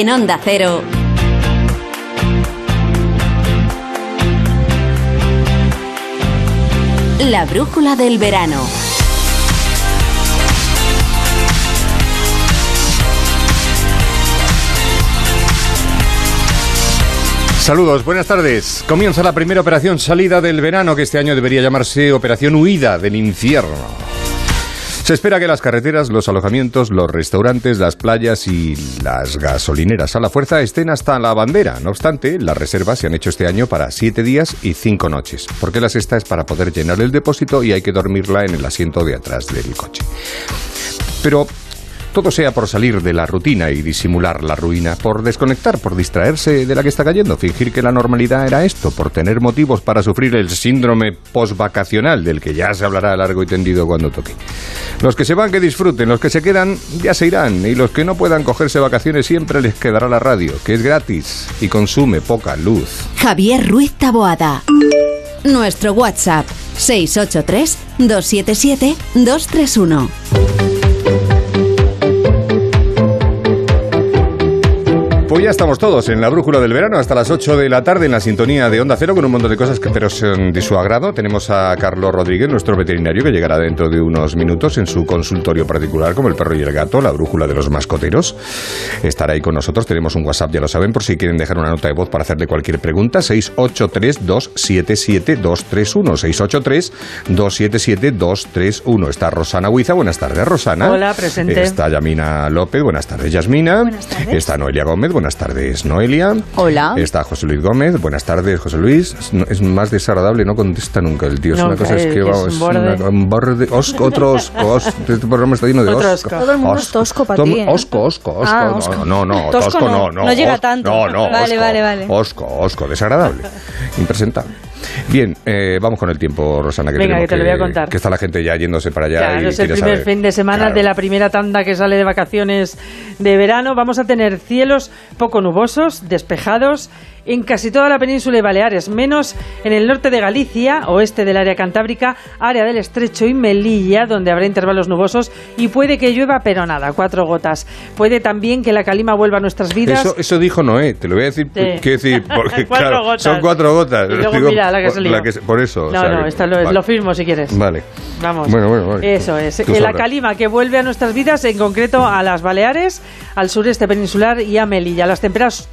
En Onda Cero. La brújula del verano. Saludos, buenas tardes. Comienza la primera operación salida del verano que este año debería llamarse Operación Huida del Infierno. Se espera que las carreteras, los alojamientos, los restaurantes, las playas y las gasolineras a la fuerza estén hasta la bandera. No obstante, las reservas se han hecho este año para siete días y cinco noches, porque la sexta es para poder llenar el depósito y hay que dormirla en el asiento de atrás del coche. Pero todo sea por salir de la rutina y disimular la ruina, por desconectar, por distraerse de la que está cayendo, fingir que la normalidad era esto, por tener motivos para sufrir el síndrome postvacacional del que ya se hablará largo y tendido cuando toque. Los que se van que disfruten, los que se quedan ya se irán y los que no puedan cogerse vacaciones siempre les quedará la radio, que es gratis y consume poca luz. Javier Ruiz Taboada. Nuestro WhatsApp 683 277 231. Pues ya estamos todos en la brújula del verano hasta las 8 de la tarde en la sintonía de Onda Cero con un montón de cosas que pero son de su agrado. Tenemos a Carlos Rodríguez, nuestro veterinario, que llegará dentro de unos minutos en su consultorio particular como el perro y el gato, la brújula de los mascoteros. Estará ahí con nosotros. Tenemos un WhatsApp, ya lo saben, por si quieren dejar una nota de voz para hacerle cualquier pregunta. 683-277-231. 683-277-231. Está Rosana Huiza. Buenas tardes, Rosana. Hola, presente. Está Yamina López. Buenas tardes, Yasmina. Buenas tardes. Está Noelia Gómez. Buenas tardes, Noelia. Hola. Está José Luis Gómez. Buenas tardes, José Luis. Es, no- es más desagradable, no contesta nunca el tío. Es una cosa, es que que es vamos, un borde. una- un borde. Osco, otro osco. os- este programa está lleno de Otro osco. osco. Todo el mundo es tosco pa' Tom- ti, ¿eh? Osco, osco, osco. Ah, no, osco. No, no, Tosco tosco no, no, no. no llega tanto. No, no, Vale, osco, vale, vale. Osco, osco, desagradable. Impresentable. Bien, eh, vamos con el tiempo, Rosana, que Venga, tenemos que te lo voy a contar. Que está la gente ya yéndose para allá. Claro, y es el primer saber. fin de semana Claro. de la primera tanda que sale de vacaciones de verano. Vamos a tener cielos poco nubosos, despejados en casi toda la península y Baleares, menos en el norte de Galicia, oeste del área cantábrica, área del estrecho y Melilla, donde habrá intervalos nubosos y puede que llueva, pero nada, cuatro gotas. Puede también que la calima vuelva a nuestras vidas. Eso, eso dijo Noé, te lo voy a decir, Sí. decir, porque Cuatro claro, gotas. son cuatro gotas. Y luego mira la que por, que- eso. o No, sea no, que- esta lo, vale. lo firmo si quieres. Vale. Vamos. Bueno, bueno, vale. Eso es. Tú la calima que vuelve a nuestras vidas, en concreto a las Baleares, al sureste peninsular y a Melilla. Las temperaturas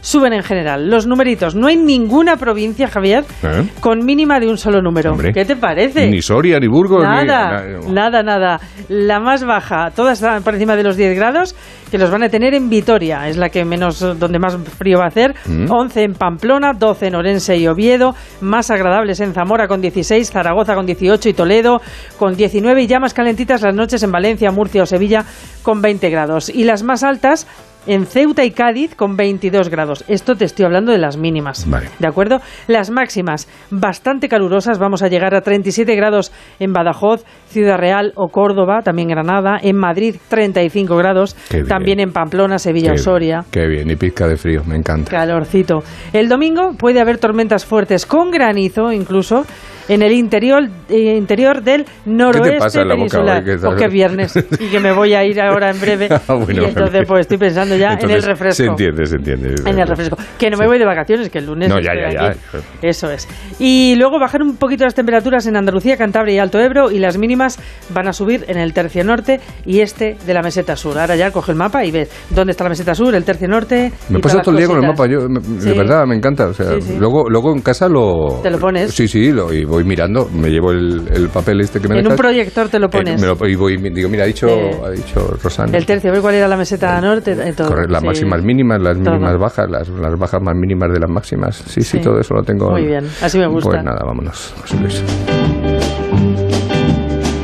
suben en general. Los numeritos. No hay ninguna provincia, Javier, ¿Eh? con mínima de un solo número. Hombre. ¿Qué te parece? Ni Soria, ni Burgos, ni- Nada, na- nada, nada. La más baja, todas están por encima de los 10 grados, que los van a tener en Vitoria, es la que menos, donde más frío va a hacer. Mm. 11 en Pamplona, 12 en Orense y Oviedo, más agradables en Zamora con 16, Zaragoza con 18 y Toledo con 19 y ya más calentitas las noches en Valencia, Murcia o Sevilla con 20 grados. Y las más altas en Ceuta y Cádiz con 22 grados. Esto te estoy hablando de las mínimas. Vale. ¿De acuerdo? Las máximas bastante calurosas. Vamos a llegar a 37 grados en Badajoz, Ciudad Real o Córdoba, también Granada. En Madrid, 35 grados. Qué. También en Pamplona, Sevilla Qué- Soria. Qué bien, y pizca de frío, me encanta. Calorcito. El domingo puede haber tormentas fuertes con granizo incluso en el interior, eh, interior del noroeste pasa en la boca peninsular. hoy? ¿Qué es viernes y que me voy a ir ahora en breve. Ah, bueno, y entonces pues estoy pensando ya en el Entonces, refresco. Se entiende, se entiende. En el refresco. Que no me Sí. voy de vacaciones, que el lunes. No, ya, ya, ya. aquí. Eso es. Y luego bajar un poquito las temperaturas en Andalucía, Cantabria y Alto Ebro. Y las mínimas van a subir en el tercio norte y este de la meseta sur. Ahora ya coge el mapa y ves dónde está la meseta sur, el tercio norte. Me he todo el día con el mapa, yo, me- Sí. de verdad, me encanta. O sea, Sí. Luego, luego en casa lo... ¿Te lo pones? Sí, sí, lo, y voy mirando, me llevo el, el papel este que me En un dejas. proyector te lo Eh, pones. me lo- y voy, digo, mira, ha dicho, Eh, ha dicho Rosana. El tercio, a ver cuál era la meseta norte. Todo. Correcto, las Sí. máximas mínimas, las Todo. mínimas bajas, las, las bajas más mínimas de las máximas. Sí, sí, Sí. todo eso lo tengo. Muy bien, así me gusta. Pues nada, vámonos, José Luis.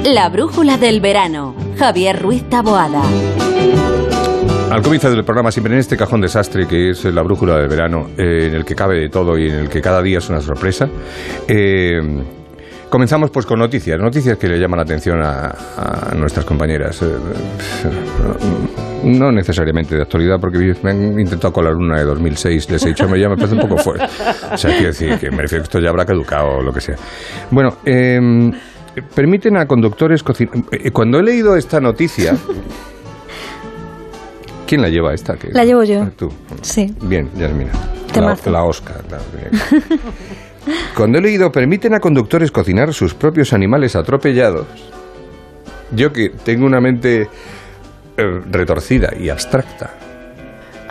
La brújula del verano. Javier Ruiz Taboada. Al comienzo del programa, siempre en este cajón desastre que es la brújula del verano, eh, en el que cabe de todo y en el que cada día es una sorpresa, eh, comenzamos pues con noticias, noticias que le llaman la atención a, a nuestras compañeras. Eh, no necesariamente de actualidad, porque me han intentado colar una de 2006, les he dicho, me ya me parece un poco fuerte. O sea, quiero decir que me refiero que esto ya habrá caducado o lo que sea. Bueno, eh, permiten a conductores cocinar. Cuando he leído esta noticia, ¿Quién la lleva esta? ¿Qué? La llevo yo. Ah, Tú. Sí. Bien, Yasmina. La, la Oscar. que- Cuando he leído, permiten a conductores cocinar sus propios animales atropellados. Yo que tengo una mente eh, retorcida y abstracta.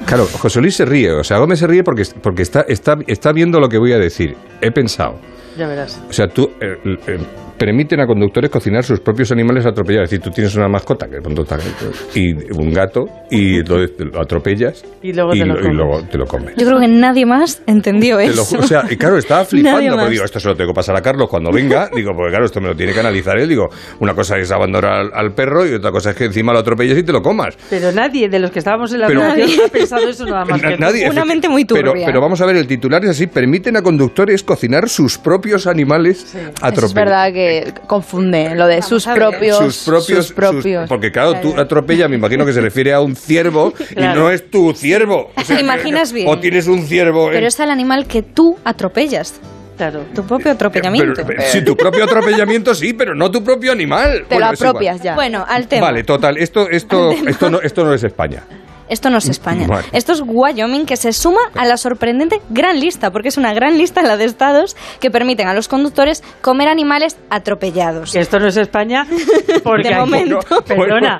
Claro, José Luis se ríe, o sea, Gómez se ríe porque, porque está, está, está viendo lo que voy a decir. He pensado. Ya verás. O sea, tú eh, eh, permiten a conductores cocinar sus propios animales atropellados. Es decir, tú tienes una mascota que y un gato y entonces lo atropellas Y luego te lo y comes. luego te lo comes. Yo creo que nadie más entendió Te lo eso. o sea, y claro, estaba flipando, más. digo, esto se lo tengo que pasar a Carlos cuando venga. Digo, porque claro, esto me lo tiene que analizar él. Digo, una cosa es abandonar al, al perro y otra cosa es que encima lo atropelles y te lo comas. Pero nadie de los que estábamos en la Pero- ha pensado eso nada más Na- que nadie, Una mente muy pero, turbia. pero vamos a ver, el titular es así, permiten a conductores cocinar sus propios animales atropellados. Es verdad que confunde lo de sus propios. sus propios, sus propios. sus- porque claro, tú atropellas, me imagino que se refiere a un ciervo Claro. y no es tu ciervo. O Te imaginas bien. O tienes un ciervo. Pero en- es el animal que tú atropellas. Claro. Tu propio atropellamiento. Pero- pero- sí, tu propio atropellamiento sí, pero no tu propio animal. Te Bueno, lo apropias ya. Bueno, al tema. Vale, total, esto, esto, esto, no, esto no es España. Esto no es España. Vale. Esto es Wyoming, que se suma a la sorprendente gran lista, porque es una gran lista la de estados que permiten a los conductores comer animales atropellados. Esto no es España porque De momento. perdona,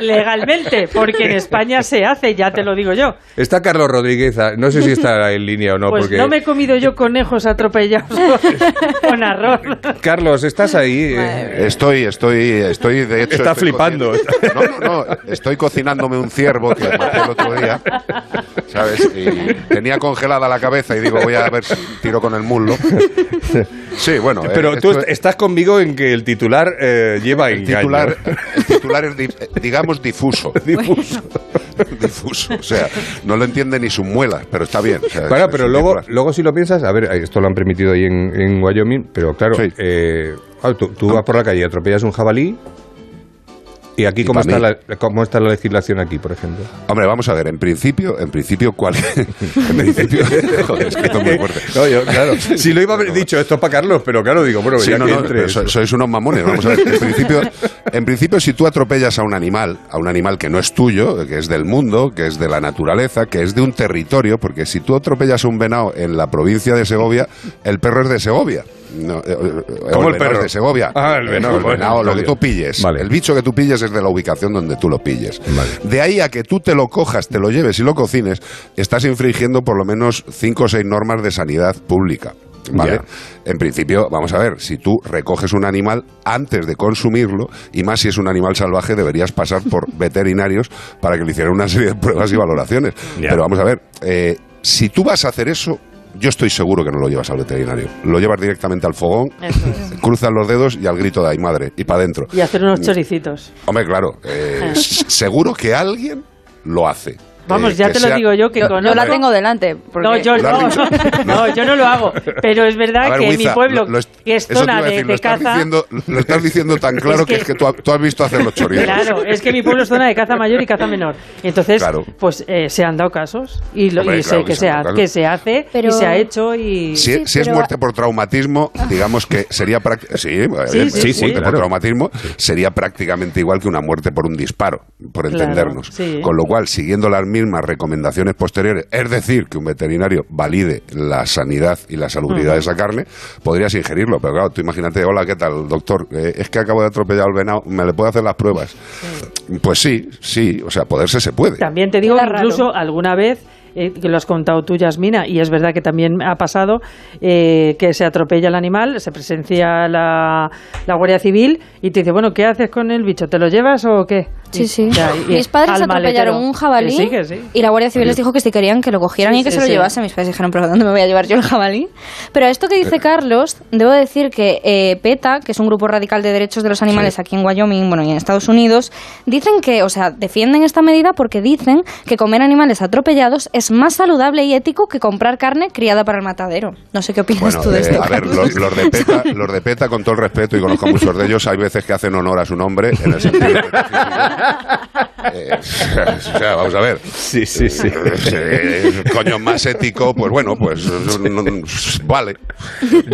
legalmente, porque en España se hace, ya te lo digo yo. Está Carlos Rodríguez, ah, no sé si está en línea o no, Pues porque... no me he comido yo conejos atropellados con arroz. Carlos, ¿estás ahí? Eh, Estoy, estoy, estoy de hecho. Está flipando. cocin- No, no, no. Estoy cocinándome un ciervo que maté el otro día. ¿Sabes? Y tenía congelada la cabeza y digo, voy a ver si tiro con el muslo. Sí, bueno. eh, Pero tú esto est- estás conmigo en que el titular eh, lleva el engaño. titular, el titular es, di- digamos, difuso. Difuso. Difuso. O sea, no lo entiende ni sus muelas, pero está bien. o sea, Claro, es- pero es luego, titular. luego si lo piensas, a ver, esto lo han permitido ahí en, en Wyoming, pero claro, Sí. eh, claro, tú, tú vas por la calle y atropellas un jabalí. ¿Y aquí Y cómo está, la, cómo está la legislación aquí, por ejemplo? Hombre, vamos a ver, en principio, en principio, ¿cuál? en principio, joder, es que esto es muy fuerte. No, yo, claro. Si lo iba a haber dicho esto es para Carlos, pero claro, digo, bueno, Sí, ya no, que no, entre pero esto. so- sois unos mamones. Vamos a ver. En principio, en principio, si tú atropellas a un animal, a un animal que no es tuyo, que es del mundo, que es de la naturaleza, que es de un territorio, porque si tú atropellas a un venado en la provincia de Segovia, el perro es de Segovia. No, eh, eh, ¿Cómo o el perro? es de Segovia. Ah, el venado, el venado, lo que tú pilles. Vale. El bicho que tú pilles es de la ubicación donde tú lo pilles. Vale. De ahí a que tú te lo cojas, te lo lleves y lo cocines, estás infringiendo por lo menos cinco o seis normas de sanidad pública. ¿Vale? En principio, vamos a ver, si tú recoges un animal antes de consumirlo, y más si es un animal salvaje, deberías pasar por veterinarios para que le hicieran una serie de pruebas y valoraciones. Ya. Pero vamos a ver, eh, si tú vas a hacer eso, yo estoy seguro que no lo llevas al veterinario. Lo llevas directamente al fogón, es. cruzas los dedos y al grito de ay madre, y para adentro. Y hacer unos choricitos. Hombre, claro, eh, seguro que alguien lo hace. Vamos, Eh, ya te lo sea- digo yo que Yo, con yo la tengo delante. porque- No, yo ¿Lo no, no, yo no lo hago. Pero es verdad ver, que en mi pueblo, lo- lo que es zona a de, decir, de lo estás caza, Diciendo, lo estás diciendo tan claro Es que, que- es que tú, tú has visto hacer los chorizos. Claro, es que mi pueblo es zona de caza mayor y caza menor. Entonces, Claro. pues eh, se han dado casos y, lo, Hombre, y sé claro que, que se ha- que se hace Pero- y se ha hecho y... Si, Sí, si es pero- muerte por traumatismo, digamos que sería prácticamente. Sí, eh, Sí, sí, muerte sí, por traumatismo sería prácticamente igual que una muerte por un disparo, por entendernos. sí. Con lo cual, siguiendo las mismas recomendaciones posteriores, es decir, que un veterinario valide la sanidad y la salubridad de esa carne, podrías ingerirlo. Pero claro, tú imagínate, hola, ¿qué tal, doctor? Eh, es que acabo de atropellar al venado, ¿me le puedo hacer las pruebas? Pues sí, sí, o sea, poderse se puede. También te digo que incluso alguna vez, eh, que lo has contado tú, Yasmina, y es verdad que también ha pasado eh, que se atropella el animal, se presencia la, la Guardia Civil y te dice, bueno, ¿qué haces con el bicho? ¿Te lo llevas o qué? Sí, sí. ya, y- Mis padres atropellaron maletero. un jabalí Que sí, que sí. y la Guardia Civil les dijo que si querían que lo cogieran Sí, y que sí, se lo sí. llevase. Mis padres dijeron, pero ¿dónde me voy a llevar yo el jabalí? Pero esto que dice Carlos, debo decir que eh, PETA, que es un grupo radical de derechos de los animales aquí en Wyoming, bueno, y en Estados Unidos, dicen que, o sea, defienden esta medida porque dicen que comer animales atropellados es más saludable y ético que comprar carne criada para el matadero. No sé qué opinas Bueno, tú de eh, esto. a ver, los, los de PETA, los de PETA, con todo el respeto, y conozco a muchos de ellos, hay veces que hacen honor a su nombre, en el sentido Eh, o sea, vamos a ver. Sí, sí, sí. Eh, coño, más ético, pues bueno, pues no- no- vale.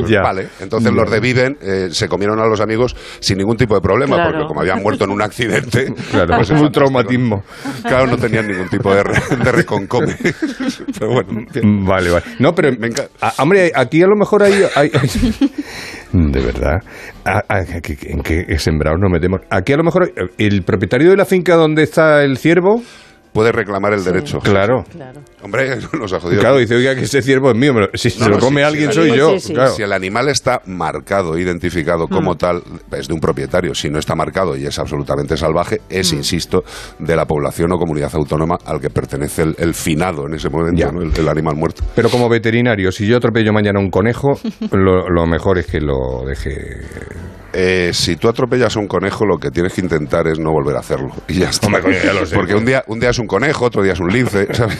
Ya. Vale. Entonces los de Viven eh, se comieron a los amigos sin ningún tipo de problema, Claro. porque como habían muerto en un accidente, Claro, pues es un fantástico. traumatismo. Claro, no tenían ningún tipo de, re- de reconcome. Pero bueno. Vale, vale. No, pero, Me enca- a- hombre, aquí a lo mejor hay... hay- hay- de verdad. A- a- que- ¿En qué sembrados nos metemos? Aquí a lo mejor el propietario de la finca donde está el ciervo... puede reclamar el derecho. Claro. Claro. Hombre, nos ha jodido. Claro, dice, oiga, que ese ciervo es mío. pero Si se No, lo no, come alguien, soy yo. sí, sí. Claro. Si el animal está marcado, identificado como tal, es de un propietario. Si no está marcado y es absolutamente salvaje, es, insisto, de la población o comunidad autónoma al que pertenece el, el finado en ese momento, Ya. ¿no? el, el animal muerto. Pero como veterinario, si yo atropello mañana un conejo, lo, lo mejor es que lo deje... Eh, si tú atropellas a un conejo, lo que tienes que intentar es no volver a hacerlo. Y ya está. Hombre, coño, ya lo sé. Porque un día, un día es un conejo, otro día es un lince, ¿sabes?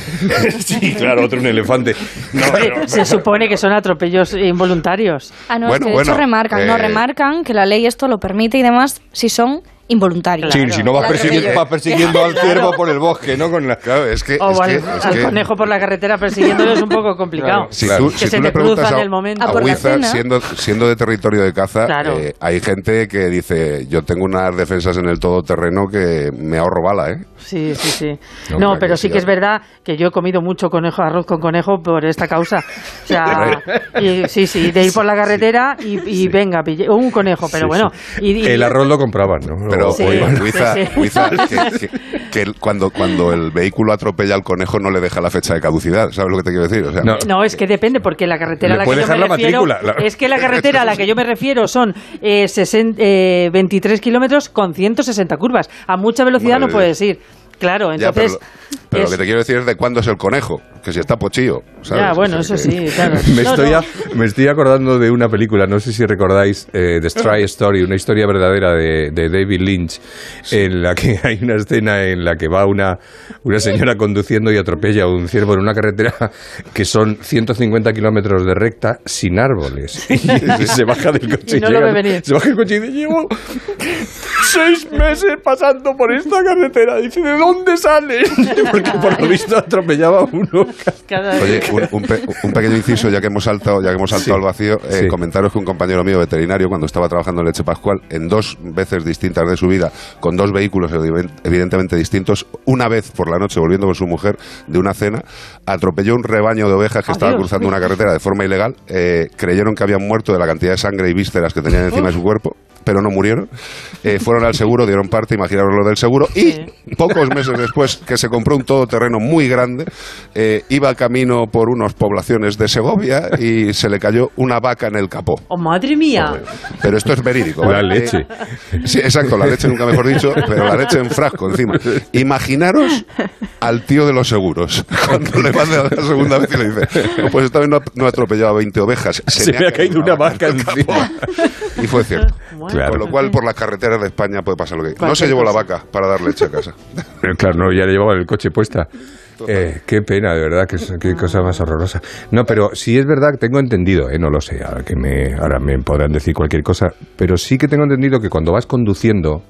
sí, claro, otro un elefante. No, Se supone que son atropellos involuntarios. Ah, no, Bueno, es que de bueno, hecho remarcan, no, eh, remarcan que la ley esto lo permite y demás si son involuntarios. Sí, si no vas Claro. persiguiendo, vas persiguiendo al ciervo por el bosque, ¿no? Con la... Claro, es que. O es al, que- es al que- conejo por la carretera persiguiéndolo es un poco complicado. Si Claro. tú, Que si se tú te le preguntas en el momento. a Ah, Huiza, siendo, siendo de territorio de caza, Claro. eh, hay gente que dice, yo tengo unas defensas en el todoterreno que me ahorro bala, ¿eh? Sí, sí, sí. No, No, claro pero que sí que es claro. verdad que yo he comido mucho conejo, arroz con conejo por esta causa. O sea, y- sí, sí, de ir por la carretera y, y venga, pillé un conejo, pero Sí, bueno. sí. y- y- El arroz lo compraban, ¿no? Pero Sí, oye, Huiza, sí. Huiza, que, que- que el- cuando, cuando el vehículo atropella al conejo no le deja la fecha de caducidad, ¿sabes lo que te quiero decir? O sea, No. No, es que depende, porque la carretera a la que yo me la refiero. la- Es que la carretera a la que yo me refiero son eh, 60, eh, 23 kilómetros con 160 curvas. A mucha velocidad Madre no puedes ir. Claro, Ya, pero, entonces. pero es- lo que te quiero decir es de cuándo es el conejo, que si está pochillo. ¿sabes? Ya, bueno, O sea, eso sí, claro. Me No, estoy, no. a- me estoy acordando de una película, no sé si recordáis, eh, The Stray Story, una historia verdadera de, de David Lynch, en la que hay una escena en la que va una, una señora conduciendo y atropella a un ciervo en una carretera que son 150 kilómetros de recta sin árboles. Y se baja del coche. Y no llega-. Se baja del coche y dice, llevo seis meses pasando por esta carretera. Dice, ¿de dónde sales? Porque por lo visto atropellaba a uno. Cada- Oye, un, un pe- un pequeño inciso, ya que hemos saltado, ya que hemos saltado Sí. al vacío, eh, Sí. comentaros que un compañero mío veterinario, cuando estaba trabajando en Leche Pascual, en dos veces distintas de su vida, con dos vehículos evi- evidentemente distintos, una vez por la noche volviendo con su mujer de una cena, atropelló un rebaño de ovejas que estaba cruzando una carretera de forma ilegal, eh, creyeron que habían muerto de la cantidad de sangre y vísceras que tenían encima de su cuerpo. Pero no murieron. Eh, fueron al seguro, dieron parte, imaginaros lo del seguro. Y Sí. pocos meses después, que se compró un todoterreno muy grande, eh, iba camino por unas poblaciones de Segovia y se le cayó una vaca en el capó. ¡Oh, madre mía! Pero esto es verídico. La ¿vale? leche. Sí, exacto, la leche nunca mejor dicho, pero la leche en frasco encima. Imaginaros al tío de los seguros, cuando le va a la segunda vez y le dice, "No, pues esta vez no, ha- no ha atropellado a 20 ovejas, Se me ha caído una vaca en el capó". encima. Y fue cierto. Claro. Con lo cual, por las carreteras de España puede pasar lo que... No se llevó la vaca para dar leche a casa. Pero claro, no, ya le llevaba el coche puesta. Eh, qué pena, de verdad, es- qué cosa más horrorosa. No, pero sí es verdad, tengo entendido, eh, no lo sé, ahora, que me, ahora me podrán decir cualquier cosa, pero sí que tengo entendido que cuando vas conduciendo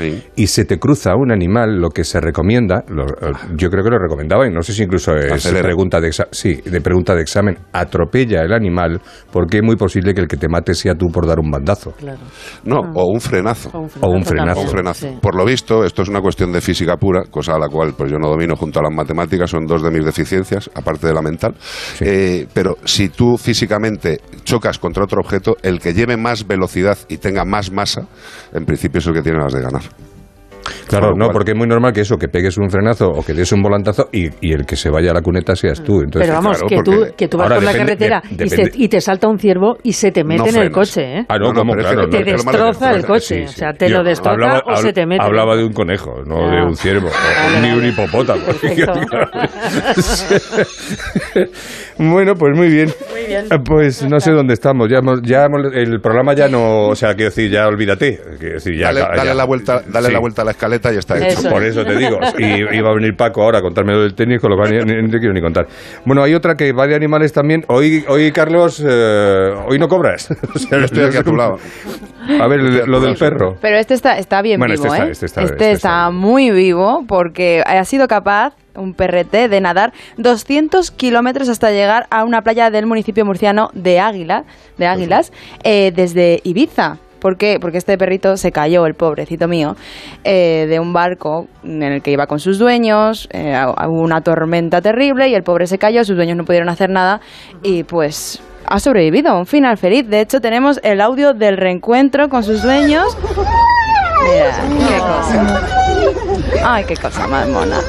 Sí. y se te cruza un animal, lo que se recomienda, lo- eh, yo creo que lo recomendaba y no sé si incluso es Acelera. pregunta de, exa- sí, de pregunta de examen, atropella el animal porque es muy posible que el que te mate sea tú por dar un bandazo. Claro. No, o un frenazo. O un frenazo. O un frenazo. Sí. Por lo visto, esto es una cuestión de física pura, cosa a la cual pues yo no domino junto a las matemáticas, son dos de mis deficiencias, aparte de la mental. Eh, pero si tú físicamente chocas contra otro objeto, el que lleve más velocidad y tenga más masa, en principio es el que tiene las de ganar. Claro, no, cual- porque es muy normal que eso, que pegues un frenazo o que des un volantazo y, y el que se vaya a la cuneta seas tú. Entonces, Pero vamos, claro, que, tú, que tú vas por la carretera de- y, se- y te salta un ciervo y se te mete No en el coche, ¿eh? Ah, no, No, no, como pero es que claro. te destroza el coche. O sea, te lo destroza hablaba, o se te mete. Hablaba de un conejo, no Ah. de un ciervo, ni un hipopótamo. Bueno, pues muy bien. Muy bien. Eh, Pues no sé dónde estamos. Ya, hemos- ya hemos- el programa ya no, o sea, quiero decir, ya olvídate. Quiero decir, ya, dale ya- dale la, vuelta, dale Sí. la vuelta a la escaleta y está hecho. Eso. Por eso te digo. Y iba a venir Paco ahora a contarme lo del tenis, con lo cual ni, ni- ni te quiero ni contar. Bueno, hay otra que va de animales también. Hoy, hoy Carlos, eh, hoy no cobras. O sea, Yo estoy aquí a tu lado. A ver, lo del perro. Pero este está, está bien Bueno, vivo, este está- ¿eh? este está- este está bien. muy vivo porque ha sido capaz, un perrete, de nadar 200 kilómetros hasta llegar a una playa del municipio murciano de Águila, de Águilas, eh, desde Ibiza. ¿Por qué? Porque este perrito se cayó, el pobrecito mío, eh, de un barco en el que iba con sus dueños, eh, hubo una tormenta terrible y el pobre se cayó, sus dueños no pudieron hacer nada y pues ha sobrevivido, un final feliz. De hecho, tenemos el audio del reencuentro con sus dueños. Mira, qué cosa. Ay, qué cosa más mona.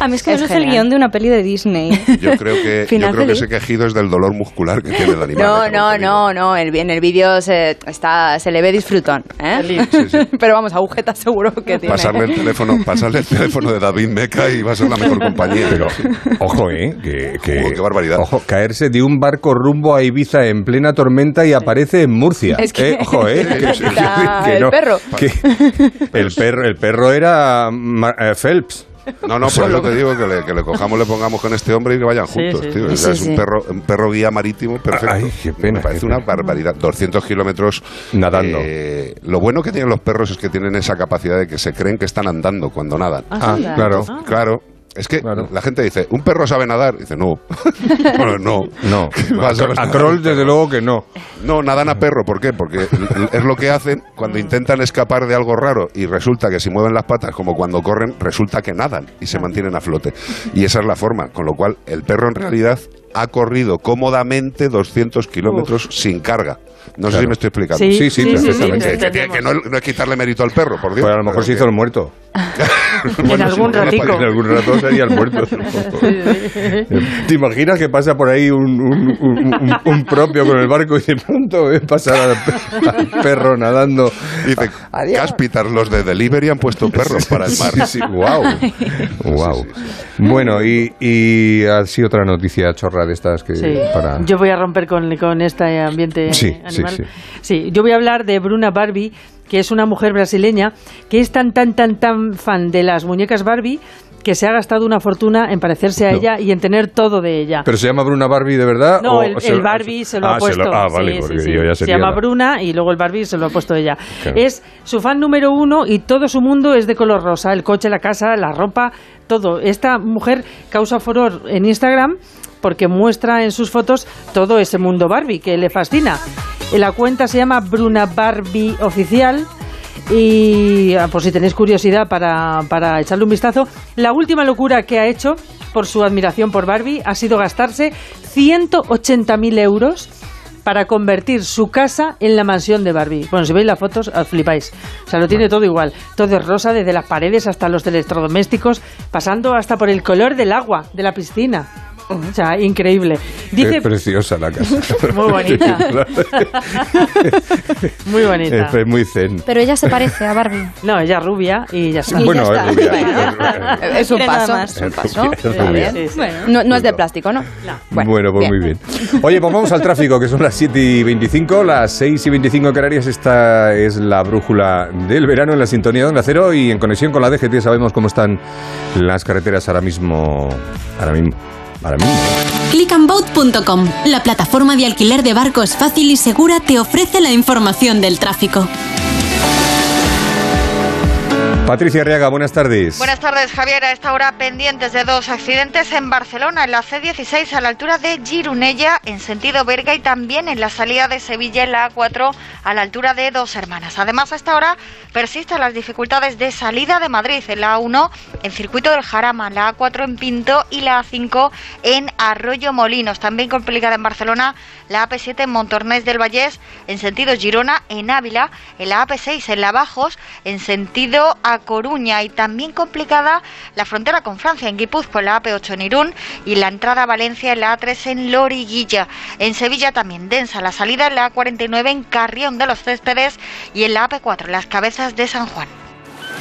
A mí es que Es eso es el guion de una peli de Disney. Yo creo que, yo creo que ese quejido es del dolor muscular que tiene el animal. No, no, no, no. el- En el vídeo se, está, se le ve disfrutón. ¿eh? Sí, sí. Pero vamos, agujeta seguro que tiene. Pasarle el teléfono, pasarle el teléfono de David Meca y va a ser la mejor compañía. Pero, ojo, ¿eh? Que, que- Uy, qué barbaridad. Ojo, caerse de un barco rumbo a Ibiza en plena tormenta y aparece en Murcia. Es que Eh, ojo, ¿eh? Que- está que el perro. que- el perro. El perro era eh, Phelps. No, no, por eso te digo que le, que le cojamos, le pongamos con este hombre y que vayan juntos, sí, tío. sí. O sea, Sí, es sí. un perro, un perro guía marítimo perfecto. Ay, qué pena, Me parece qué una barbaridad. 200 kilómetros Nadando. eh, lo bueno que tienen los perros es que tienen esa capacidad de que se creen que están andando cuando nadan. Ah, sí. claro. Claro. Es que Claro. la gente dice, ¿un perro sabe nadar? dice, no. bueno, no. No, a a Kroll desde luego que no. No, nadan a perro. ¿Por qué? Porque es lo que hacen cuando intentan escapar de algo raro y resulta que si mueven las patas como cuando corren, resulta que nadan y se mantienen a flote. Y esa es la forma. Con lo cual, el perro en realidad ha corrido cómodamente 200 kilómetros sin carga. No sé si me estoy explicando. Sí, Sí, sí, sí, sí, perfectamente. Que, que tiene- que no, no es quitarle mérito al perro, por Dios. Pues a lo mejor se hizo que- el muerto. En algún le ratico. En algún rato sería el muerto. ¿Te imaginas que pasa por ahí un, un- un- un- un propio con el barco y de pronto ves pasar al, pe- al perro nadando? Dice, Cáspitas, los de Delivery han puesto perros para el mar. Sí, sí, wow. wow. Bueno, y, y así otra noticia chorra de estas que Sí. para... Yo voy a romper con, con este ambiente Sí, eh, sí, animal. sí. Sí, yo voy a hablar de Bruna Barbie, que es una mujer brasileña que es tan, tan, tan, tan fan de las muñecas Barbie que se ha gastado una fortuna en parecerse a No. ella y en tener todo de ella. ¿Pero se llama Bruna Barbie de verdad? No, o el, Barbie se lo ah, ha puesto. ah, vale, Sí, porque sí, sí. yo ya Se llama la- Bruna y luego el Barbie se lo ha puesto ella. Claro. Es su fan número uno y todo su mundo es de color rosa. El coche, la casa, la ropa, todo. Esta mujer causa furor en Instagram porque muestra en sus fotos todo ese mundo Barbie que le fascina. La cuenta se llama Bruna Barbie Oficial. Y por si tenéis curiosidad para, para echarle un vistazo, la última locura que ha hecho por su admiración por Barbie ha sido gastarse 180.000 euros para convertir su casa en la mansión de Barbie. Bueno, si veis las fotos, os flipáis. O sea, lo tiene todo igual. Todo es rosa, desde las paredes hasta los electrodomésticos, pasando hasta por el color del agua de la piscina. O sea, increíble. Dice, Es preciosa la casa. Muy bonita. muy bonita. Es muy zen. Pero ella se parece a Barbie. No, ella es rubia y ya está. Y bueno, ya es está. rubia. Es un paso. más. Es un Es paso. rubia, es Está rubia. bien. No, no es de plástico, ¿no? Bueno, pues muy bien. Oye, pues vamos al tráfico, que son las 7 y 25, las 6 y 25 en Canarias. Esta es la brújula del verano en la sintonía de Onda Cero y en conexión con la DGT sabemos cómo están las carreteras ahora mismo. Ahora mismo. Ahora mismo. Clickandboat.com, la plataforma de alquiler de barcos fácil y segura, te ofrece la información del tráfico. Patricia Arriaga, buenas tardes. Buenas tardes, Javier. A esta hora pendientes de dos accidentes en Barcelona, en la C16 a la altura de Girunella, en sentido Berga, y también en la salida de Sevilla, en la A4 a la altura de Dos Hermanas. Además, a esta hora persisten las dificultades de salida de Madrid, en la A1 en Circuito del Jarama, la A4 en Pinto y la A5 en Arroyo Molinos. También complicada en Barcelona la AP7 en Montornés del Vallés, en sentido Girona, en Ávila, en la AP6 en Lavajos, en sentido a Coruña y también complicada la frontera con Francia en Guipúzcoa, en la AP8 en Irún y la entrada a Valencia en la A3 en Loriguilla. En Sevilla también densa la salida en la A49 en Carrión de los Céspedes y en la AP4 en las cabezas de San Juan.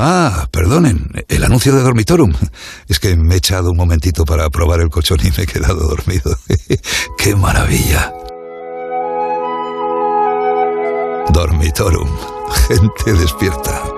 Ah, perdonen, el anuncio de Dormitorum. Es que me he echado un momentito para probar el colchón y me he quedado dormido. ¡Qué maravilla! Dormitorum. Gente despierta.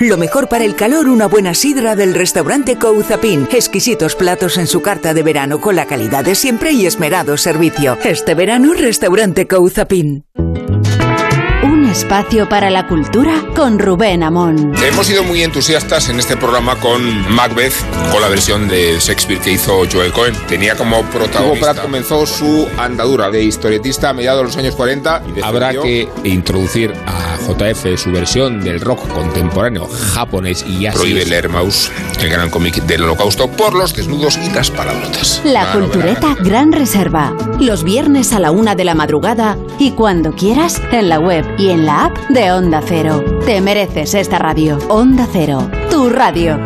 Lo mejor para el calor, una buena sidra del restaurante Couzapin. Exquisitos platos en su carta de verano con la calidad de siempre y esmerado servicio. Este verano, restaurante Couzapin. Espacio para la cultura con Rubén Amón. Hemos sido muy entusiastas en este programa con Macbeth, con la versión de Shakespeare que hizo Joel Cohen. Tenía como protagonista. Hugo Pratt comenzó su andadura de historietista a mediados de los años 40. Habrá que introducir a JF su versión del rock contemporáneo japonés y así. Prohíbe leer Maus, el gran cómic del holocausto, por los desnudos y las palabrotas. La Cultureta Gran Reserva. Los viernes a la una de la madrugada y cuando quieras en la web y en la app de Onda Cero. Te mereces esta radio. Onda Cero, tu radio.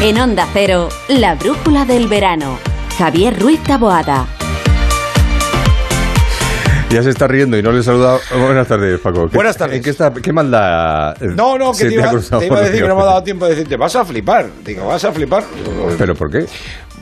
En Onda Cero, la brújula del verano. Javier Ruiz Taboada. Ya se está riendo y no le he saludado. Buenas tardes, Paco. ¿Qué- Buenas tardes. ¿En qué, está, qué maldad? eh, No, no, que te ha iba, te iba a decir que no me ha dado tiempo de decirte, vas a flipar. Digo, vas a flipar. ¿Pero por qué?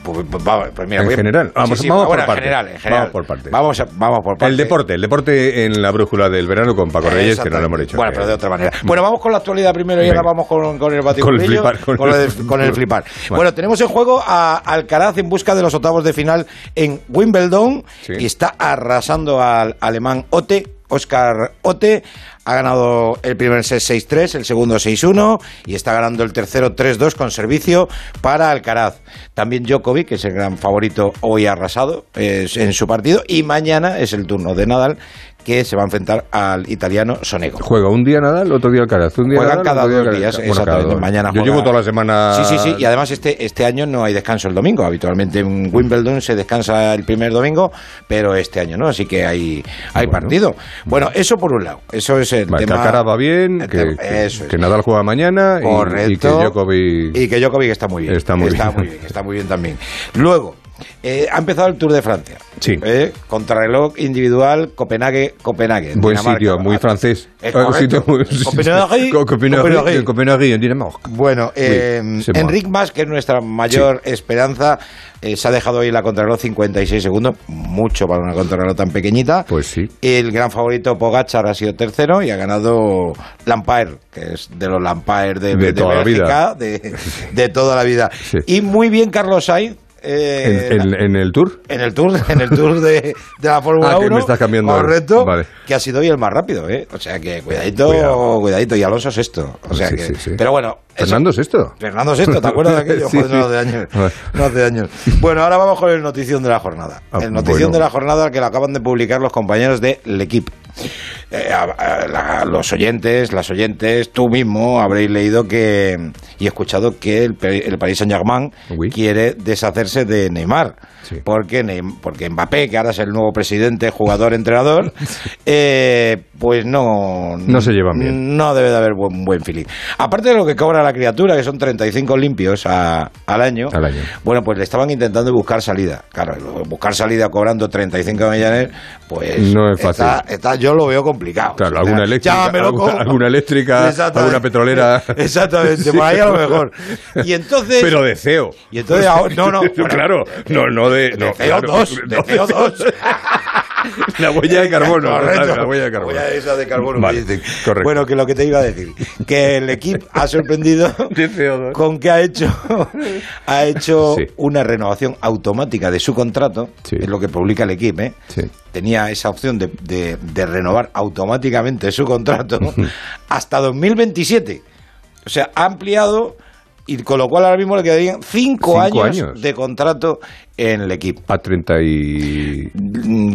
Pues, pues, va, pues mira, En voy a- general. Vamos, sí, vamos bueno, por parte. En general, en general. Vamos por parte. Vamos, a- vamos por parte. El deporte, el deporte en la brújula del verano con Paco Reyes, que no lo hemos hecho. Bueno, pero de otra manera. Bueno, vamos con la actualidad primero y ahora vamos con, con el Con el batiburrillo. flipar, con Con, el- con flipar. Bueno. Bueno, tenemos en juego a Alcaraz en busca de los octavos de final en Wimbledon y está arrasando al alemán Ote. Oscar Ote ha ganado el primer set 6-3, el segundo 6-1 y está ganando el tercero 3-2 con servicio para Alcaraz. También Djokovic, que es el gran favorito, hoy arrasado en su partido y mañana es el turno de Nadal que se va a enfrentar al italiano Sonego. Juega un día Nadal, otro día Alcaraz. Un día Juegan Nadal, cada día dos Alcaraz. días, Bueno, exactamente. cada dos. Mañana Yo juega- llevo toda la semana. Sí, sí, sí. Y además este, este año no hay descanso el domingo. Habitualmente en Wimbledon se descansa el primer domingo, pero este año no. Así que hay, hay partido. Bueno, eso por un lado. Eso es el Vale, que tema. Alcaraz va bien, que, tema- es. que Nadal juega mañana Correcto. y, que Djokovic. Y que Djokovic está muy bien. Está muy bien. muy bien. Está muy bien también. Luego, eh, ha empezado el Tour de Francia. Sí. Eh, contrarreloj individual Copenhague, Copenhague. Buen Dinamarca. sitio, muy francés. Es sitio muy- Copenhague, Co- Copenhague, Copenhague. en Copenhague, en Dinamarca. Bueno, eh, moi. Enric Mas, que es nuestra mayor esperanza, eh, se ha dejado hoy la contrarreloj 56 segundos, mucho para una contrarreloj tan pequeñita. Pues sí. El gran favorito Pogachar ha sido tercero y ha ganado Lampaer, que es de los Lampaer de, De toda la Bélgica, vida. De, de toda la vida. Sí. Y muy bien Carlos Sainz. Eh, ¿En, en- en el Tour? en el Tour, en el Tour de, de la Fórmula Ah, que 1. me estás cambiando. Correcto. Vale. Que ha sido hoy el más rápido, ¿eh? O sea que cuidadito, Cuidado. cuidadito. Y Alonso sexto. O sea Sí, que. sí, sí. Pero bueno. ¿Fernando Sexto? Fernando Sexto, ¿te acuerdas de aquello? Joder, no hace años. Vale. No hace años. Bueno, ahora vamos con el notición de la jornada. Ah, el notición bueno. de la jornada que lo acaban de publicar los compañeros de L'Equipe. Eh, a- a- la- los oyentes, las oyentes, tú mismo habréis leído que y escuchado que el, el Paris Saint Germain quiere deshacerse de Neymar. Porque, Neym- porque Mbappé, que ahora es el nuevo presidente, jugador, entrenador, eh, pues no. No se llevan bien. No debe de haber buen, buen feeling. Aparte de lo que cobra la criatura, que son 35 limpios a- al año, Al año. bueno, pues le estaban intentando buscar salida. Claro, buscar salida cobrando 35 millones, pues. No es fácil. Está, está- yo lo veo complicado. Claro, alguna eléctrica, alguna, eléctrica, alguna petrolera. Exactamente, por ahí a lo mejor. Y entonces. Pero de CEO. Y entonces ahora- no, no, bueno, claro, no, no de. No, de CO2, de CO2. La huella de carbono. Correcto. La huella de carbono. Huella esa de carbono Vale, correcto. Bueno, que lo que te iba a decir, que el equipo ha sorprendido con que ha hecho ha hecho Sí. una renovación automática de su contrato, es lo que publica el equipo, ¿eh? tenía esa opción de, de- de renovar automáticamente su contrato hasta 2027. O sea, ha ampliado y con lo cual ahora mismo le quedarían cinco, Cinco años, años. de contrato en el equipo. A 30 y...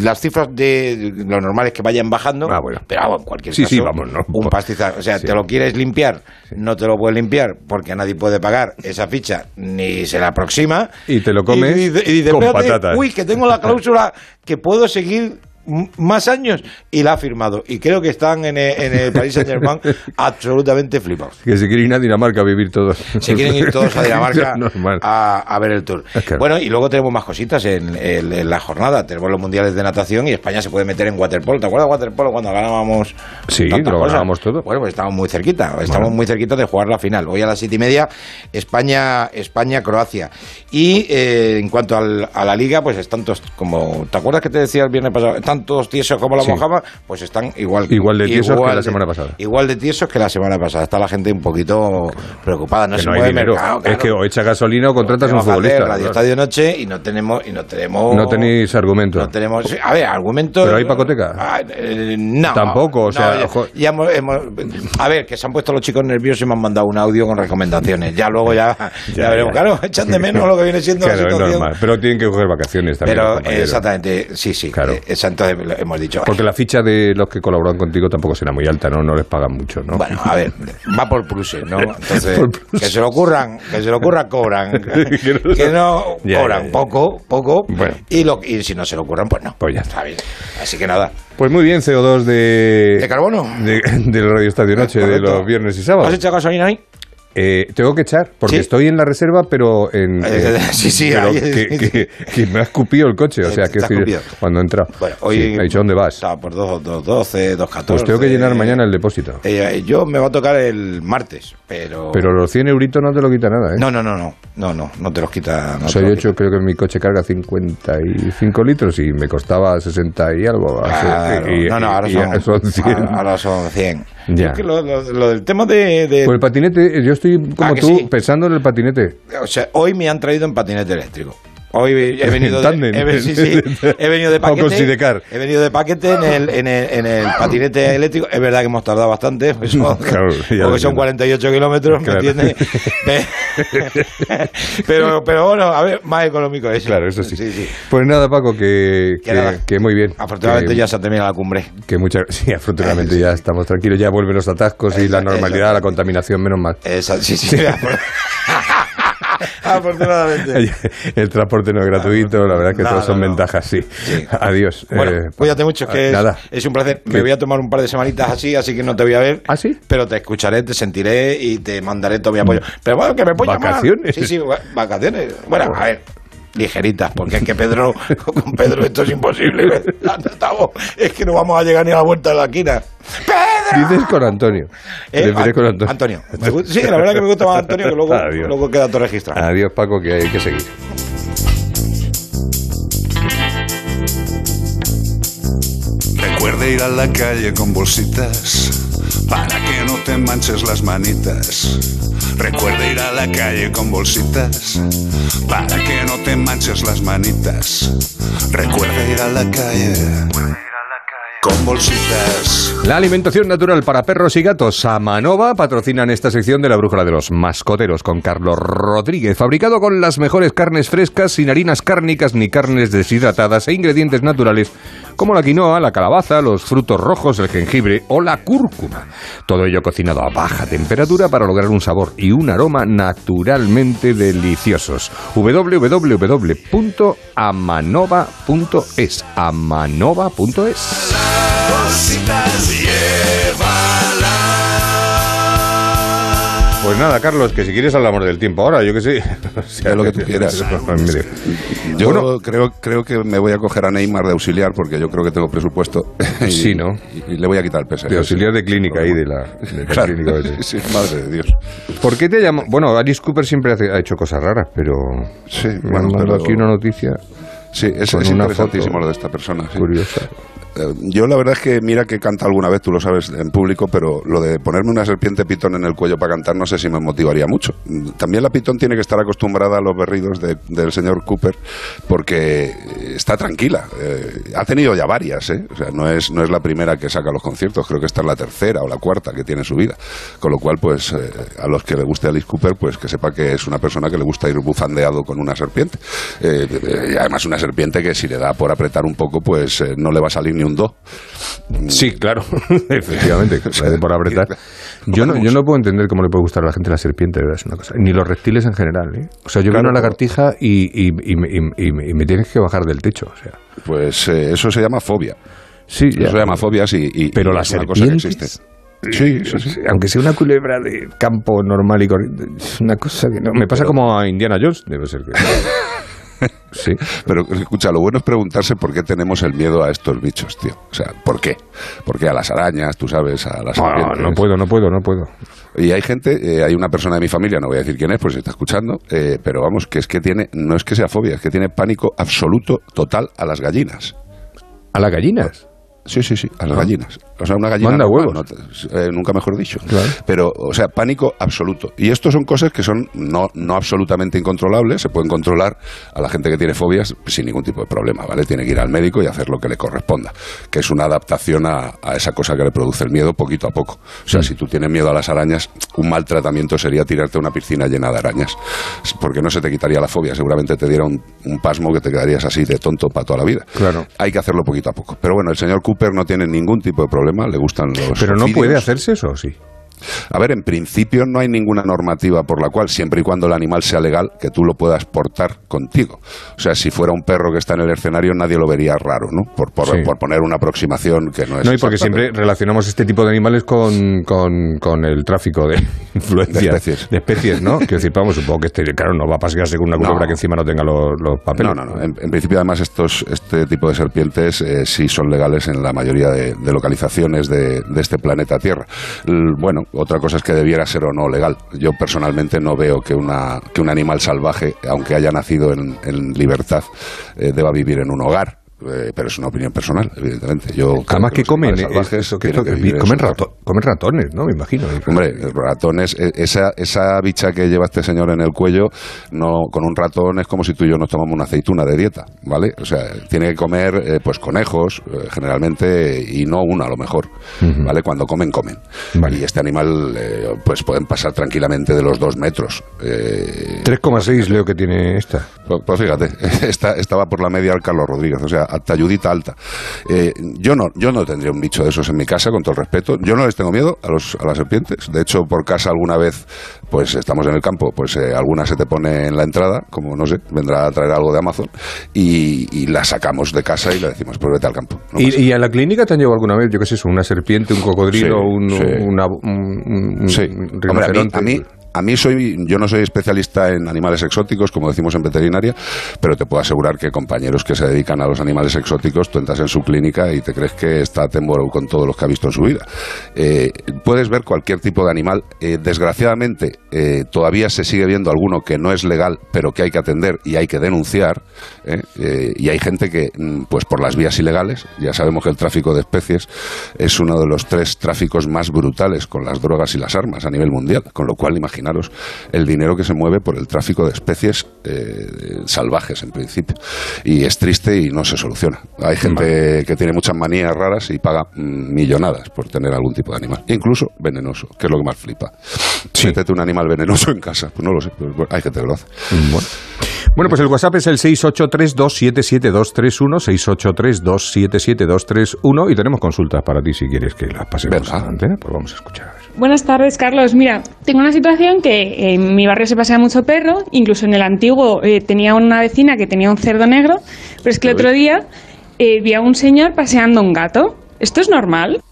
Las cifras de lo normal es que vayan bajando, pero vamos, en cualquier Sí, caso, sí, vamos, no. un pastizal. O sea, Sí. te lo quieres limpiar, no te lo puedes limpiar porque nadie puede pagar esa ficha ni se la aproxima. Y te lo comes y, y dice, con "Espérate, patatas. Uy, que tengo la cláusula que puedo seguir más años y la ha firmado. Y creo que están en el, en el Paris Saint Germain absolutamente flipados. Que se quieren ir a Dinamarca a vivir todos. Se quieren ir todos a Dinamarca a, a ver el tour. Claro. Bueno, y luego tenemos más cositas en, en- en la jornada. Tenemos los mundiales de natación y España se puede meter en waterpolo. ¿Te acuerdas de waterpolo cuando ganábamos? Sí, lo ganábamos todo. Bueno, pues estamos muy cerquita. Estamos muy cerquita de jugar la final. Hoy a las siete y media, España, España, Croacia. Y eh, en cuanto al- a la liga, pues están todos como. ¿Te acuerdas que te decía el viernes pasado? Todos tiesos como la Sí. mojama, pues están igual. Igual de tiesos que la semana pasada. Igual de tiesos que la semana pasada. Está la gente un poquito preocupada. No Que se no mueve dinero. mercado. Es que o echa gasolina o contratas un futbolista. Radio claro. Estadio Noche y no tenemos y no tenemos No tenéis argumento. no tenemos a ver argumentos Pero hay pacoteca. Ah, eh, no Tampoco, o no, sea, ya- hemos- hemos- a ver que se han puesto los chicos nerviosos y me han mandado un audio con recomendaciones ya luego ya, ya, Ya, veremos claro echan de menos lo que viene siendo Claro, la situación normal. Pero tienen que coger vacaciones también. pero exactamente sí sí Claro. esa- entonces hemos dicho Porque la ficha de los que colaboran contigo tampoco será muy alta, ¿no? No les pagan mucho, ¿no? Bueno, a ver, va por pluses, ¿no? Entonces, que se lo ocurran, que se lo ocurran, cobran. que no Ya, cobran ya, ya. poco, poco. Bueno. Y, lo, y si no se lo ocurran, pues no. Pues ya Está bien. Así que nada. Pues muy bien, CO2 de... ¿De carbono? De, del Radio Estadio Noche, de los viernes y sábados. ¿Has echado gasolina ahí? Eh, tengo que echar, porque ¿Sí? estoy en la reserva, pero en. Eh, eh, sí, sí, pero ahí- que, que- que me ha escupido el coche, o sea, que escupido. cuando he entrado. Bueno, hoy Sí, ha dicho, ¿dónde vas? Estaba por 2.12, 2.14. Pues tengo que llenar mañana el depósito. Eh, yo me va a tocar el martes, pero... Pero los 100 euritos no te lo quita nada, ¿eh? No, no, no, no, no, no, no te los quita. No Soy los 8, creo que mi coche carga 55 litros y me costaba 60 y algo. Claro. Y- no, no, ahora son, son 100. ahora- ahora son 100. Ya. Es que lo, lo- lo del tema de... de- Pues el patinete, yo estoy como Ah, tú sí. pensando en el patinete. o sea, hoy me han traído en patinete eléctrico. Hoy he venido de, he, ve- sí, sí, he venido de paquete. He venido de paquete en el, en, el, en el patinete eléctrico. Es verdad que hemos tardado bastante, pues son- Claro, porque son entiendo. 48 kilómetros, Claro. ¿me entiendes? pero, pero bueno, a ver, más económico es. Claro, eso sí. Pues nada, Paco, que, Que que, nada. que muy bien. Afortunadamente Que- ya se ha terminado la cumbre. Que muchas, sí, afortunadamente ya estamos tranquilos, ya vuelven los atascos y la Exacto, normalidad, la contaminación, menos mal. Esa- sí, sí, afortunadamente. El transporte no es gratuito, la verdad que todas son no, ventajas, sí. Adiós. Bueno, Eh, cuídate mucho, que es, nada. es un placer. Me voy a tomar un par de semanitas así, así que no te voy a ver. ¿Ah, sí? Pero te escucharé, te sentiré y te mandaré todo mi apoyo. Pero bueno, que me puedo llamar. ¿Vacaciones? Sí, sí, va- vacaciones. Bueno, a ver. Ligeritas, porque es que Pedro, con Pedro esto es imposible. Estamos- es que no vamos a llegar ni a la vuelta de la esquina. Dices con Antonio. Eh, An- con Antonio. Sí, la verdad que me gusta más Antonio, que luego, Adiós. luego queda todo registrado. Adiós, Paco, que hay que seguir. Recuerda ir a la calle con bolsitas para que no te manches las manitas. Recuerda ir a la calle con bolsitas para que no te manches las manitas. Recuerda ir a la calle con bolsitas. La alimentación natural para perros y gatos. Samanova patrocinan esta sección de la brújula de los mascoteros con Carlos Rodríguez. Fabricado con las mejores carnes frescas, sin harinas cárnicas ni carnes deshidratadas e ingredientes naturales como la quinoa, la calabaza, los frutos rojos, el jengibre o la cúrcuma. Todo ello cocinado a baja temperatura para lograr un sabor y un aroma naturalmente deliciosos. www.amanova.es amanova.es Pues nada, Carlos, que si quieres hablamos del tiempo ahora, yo que sé. O sea, lo que tú quieras. Yo creo, creo que me voy a coger a Neymar de auxiliar porque yo creo que tengo presupuesto. Y, Sí, ¿no? Y, y le voy a quitar el peso. De auxiliar de clínica ahí, de la, de la Claro. clínica ese. Sí, madre de Dios. ¿Por qué te llamo? Bueno, Alice Cooper siempre hace- ha hecho cosas raras, pero Sí, me bueno, han mandado pero- aquí una noticia. Sí, es, con es una interesantísimo foto lo de esta persona. sí. Curiosa. Eh, Yo la verdad es que mira que canta alguna vez, tú lo sabes, en público, pero lo de ponerme una serpiente pitón en el cuello para cantar no sé si me motivaría mucho. También la pitón tiene que estar acostumbrada a los berridos de- del señor Cooper porque está tranquila. Eh, ha tenido ya varias, ¿eh? O sea, no es, no es la primera que saca los conciertos, creo que esta es la tercera o la cuarta que tiene en su vida. Con lo cual, pues eh, a los que le guste Alice Cooper, pues que sepa que es una persona que le gusta ir bufandeado con una serpiente. Y además una serpiente que si le da por apretar un poco, pues no le va a salir ni un. Sí, claro, efectivamente, por apretar. Yo no, yo no puedo entender cómo le puede gustar a la gente la serpiente, de verdad, es una cosa. Ni los reptiles en general, ¿eh? O sea, yo veo Claro. una lagartija y, y, y me- y- tienes que bajar del techo, o sea. Pues eh, eso se llama fobia. Sí, Eso se llama fobias y, y- Pero serpientes, existe. Sí, sí, sí. Aunque sea una culebra de campo normal y corriente, es una cosa que no. Me pasa Pero- como a Indiana Jones, debe ser que. Sí. Pero escucha, lo bueno es preguntarse por qué tenemos el miedo a estos bichos, tío. O sea, ¿por qué? ¿Por qué a las arañas, tú sabes, a las No, serpientes? no puedo, no puedo, no puedo. Y hay gente, eh, hay una persona de mi familia, no voy a decir quién es, pues está escuchando, eh, pero vamos, que es que tiene, no es que sea fobia, es que tiene pánico absoluto, total, a las gallinas. ¿A las gallinas? Sí, sí, sí, a las gallinas. O sea, una gallina. Manda huevos. no eh, nunca mejor dicho. Pero, o sea, pánico absoluto. Y esto son cosas que son no, no absolutamente incontrolables, se pueden controlar a la gente que tiene fobias sin ningún tipo de problema, ¿vale? Tiene que ir al médico y hacer lo que le corresponda, que es una adaptación a, a esa cosa que le produce el miedo poquito a poco. O sea, si tú tienes miedo a las arañas, un mal tratamiento sería tirarte a una piscina llena de arañas, porque no se te quitaría la fobia, seguramente te diera un, un pasmo que te quedarías así de tonto para toda la vida. Claro. Hay que hacerlo poquito a poco. Pero bueno, el señor Cooper no tiene ningún tipo de problema, le gustan los. Pero no puede hacerse eso, ¿o sí. A ver, en principio no hay ninguna normativa por la cual, siempre y cuando el animal sea legal, que tú lo puedas portar contigo. O sea, si fuera un perro que está en el escenario, nadie lo vería raro, ¿no? Por, por, Sí. por poner una aproximación que no es. No, y porque siempre relacionamos este tipo de animales con, con, con el tráfico de influencias. De especies. De especies, ¿no? Quiero decir, vamos, supongo que este, claro, no va a pasearse con una culebra No. que encima no tenga los, los papeles. No, no, no. En, en principio, además, estos, este tipo de serpientes eh, sí son legales en la mayoría de, de localizaciones de, de este planeta Tierra. L- bueno, otra cosa es que debiera ser o no legal. Yo personalmente no veo que, una, que un animal salvaje, aunque haya nacido en, en libertad, eh, deba vivir en un hogar. Eh, pero es una opinión personal, evidentemente. Yo Además que comen, eh, salvajes eso que- comen, rato- comen ratones, ¿no? Me imagino. Hombre, ratones, eh, esa, esa bicha que lleva este señor en el cuello, no, con un ratón es como si tú y yo nos tomamos una aceituna de dieta, ¿vale? O sea, tiene que comer eh, pues conejos, eh, generalmente, y no una a lo mejor, ¿vale? Cuando comen, comen. Y este animal, pues pueden pasar tranquilamente de los dos metros. Eh, 3,6 leo que tiene esta. pues, pues fíjate, esta, esta va por la media al Carlos Rodríguez, o sea, talludita alta. Eh, yo no, yo no tendría un bicho de esos en mi casa, con todo el respeto. Yo no les tengo miedo a, los, a las serpientes. De hecho, por casa alguna vez, pues estamos en el campo, pues eh, alguna se te pone en la entrada, como no sé, vendrá a traer algo de Amazon, y, y la sacamos de casa y le decimos, pues vete al campo. No ¿Y, y a la clínica te han llevado alguna vez, yo qué sé, una serpiente, un cocodrilo, Sí, un, sí. una- un- un Sí. rinoceronte? Hombre, a mí, a mí, a mí soy, yo no soy especialista en animales exóticos, como decimos en veterinaria, pero te puedo asegurar que compañeros que se dedican a los animales exóticos, tú entras en su clínica y te crees que está Temboro con todos los que ha visto en su vida. Eh, puedes ver cualquier tipo de animal. Eh, desgraciadamente, eh, todavía se sigue viendo alguno que no es legal, pero que hay que atender y hay que denunciar. y hay gente que, mm, pues por las vías ilegales, ya sabemos que el tráfico de especies es uno de los tres tráficos más brutales con las drogas y las armas a nivel mundial. Con lo cual, imaginaos imaginaros el dinero que se mueve por el tráfico de especies eh, salvajes, en principio. Y es triste y no se soluciona. Hay gente que tiene muchas manías raras y paga mm, millonadas por tener algún tipo de animal, incluso venenoso, que es lo que más flipa. Métete un animal venenoso en casa, pues no lo sé, pero hay gente que lo hace. Bueno. Bueno, pues el WhatsApp es el 683277231, 683277231 y tenemos consultas para ti si quieres que las pasemos a la antena, pues vamos a escuchar. Buenas tardes, Carlos. Mira, tengo una situación que en mi barrio se pasea mucho perro, incluso en el antiguo eh, tenía una vecina que tenía un cerdo negro, pero es que el otro día eh, vi a un señor paseando un gato. ¿Esto es normal?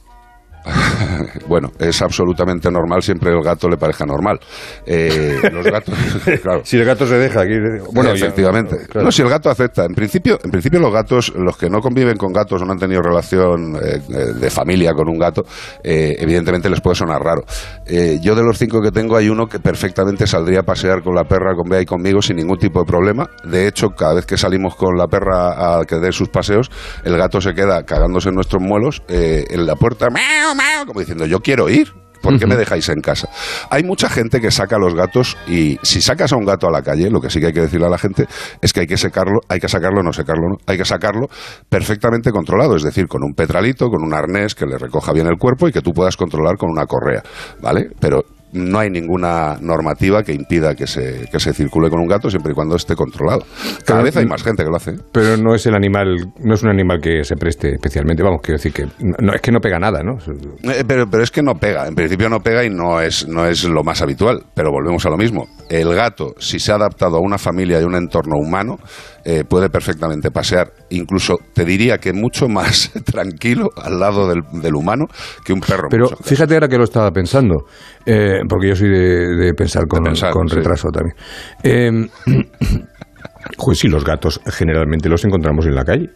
bueno, es absolutamente normal siempre el gato le parezca normal. Eh, los gatos, claro. Si el gato se deja aquí, bueno, efectivamente. No, si el gato acepta, en principio, en principio los gatos, los que no conviven con gatos o no han tenido relación eh, de familia con un gato, eh, evidentemente les puede sonar raro. yo de los cinco que tengo hay uno que perfectamente saldría a pasear con la perra, con Bea y conmigo sin ningún tipo de problema. De hecho, cada vez que salimos con la perra a que dé sus paseos, el gato se queda cagándose en nuestros muelos en la puerta como diciendo, yo quiero ir. ¿Por qué me dejáis en casa? Hay mucha gente que saca a los gatos y si sacas a un gato a la calle, lo que sí que hay que decirle a la gente es que hay que secarlo, hay que sacarlo, no secarlo, no, hay que sacarlo perfectamente controlado, es decir, con un petralito, con un arnés que le recoja bien el cuerpo y que tú puedas controlar con una correa, ¿vale? Pero no hay ninguna normativa que impida que se, que se circule con un gato siempre y cuando esté controlado. Cada vez hay más gente que lo hace. Pero no es el animal, no es un animal que se preste especialmente. Vamos, quiero decir que no, es que no pega nada, ¿no? Eh, pero, pero es que no pega. En principio no pega y no es, no es lo más habitual. Pero volvemos a lo mismo. El gato, si se ha adaptado a una familia y un entorno humano, eh, puede perfectamente pasear, incluso te diría que mucho más tranquilo al lado del, humano que un perro. Pero fíjate ahora que lo estaba pensando, eh, porque yo soy de, pensar con, con retraso también. Eh, pues sí, los gatos generalmente los encontramos en la calle.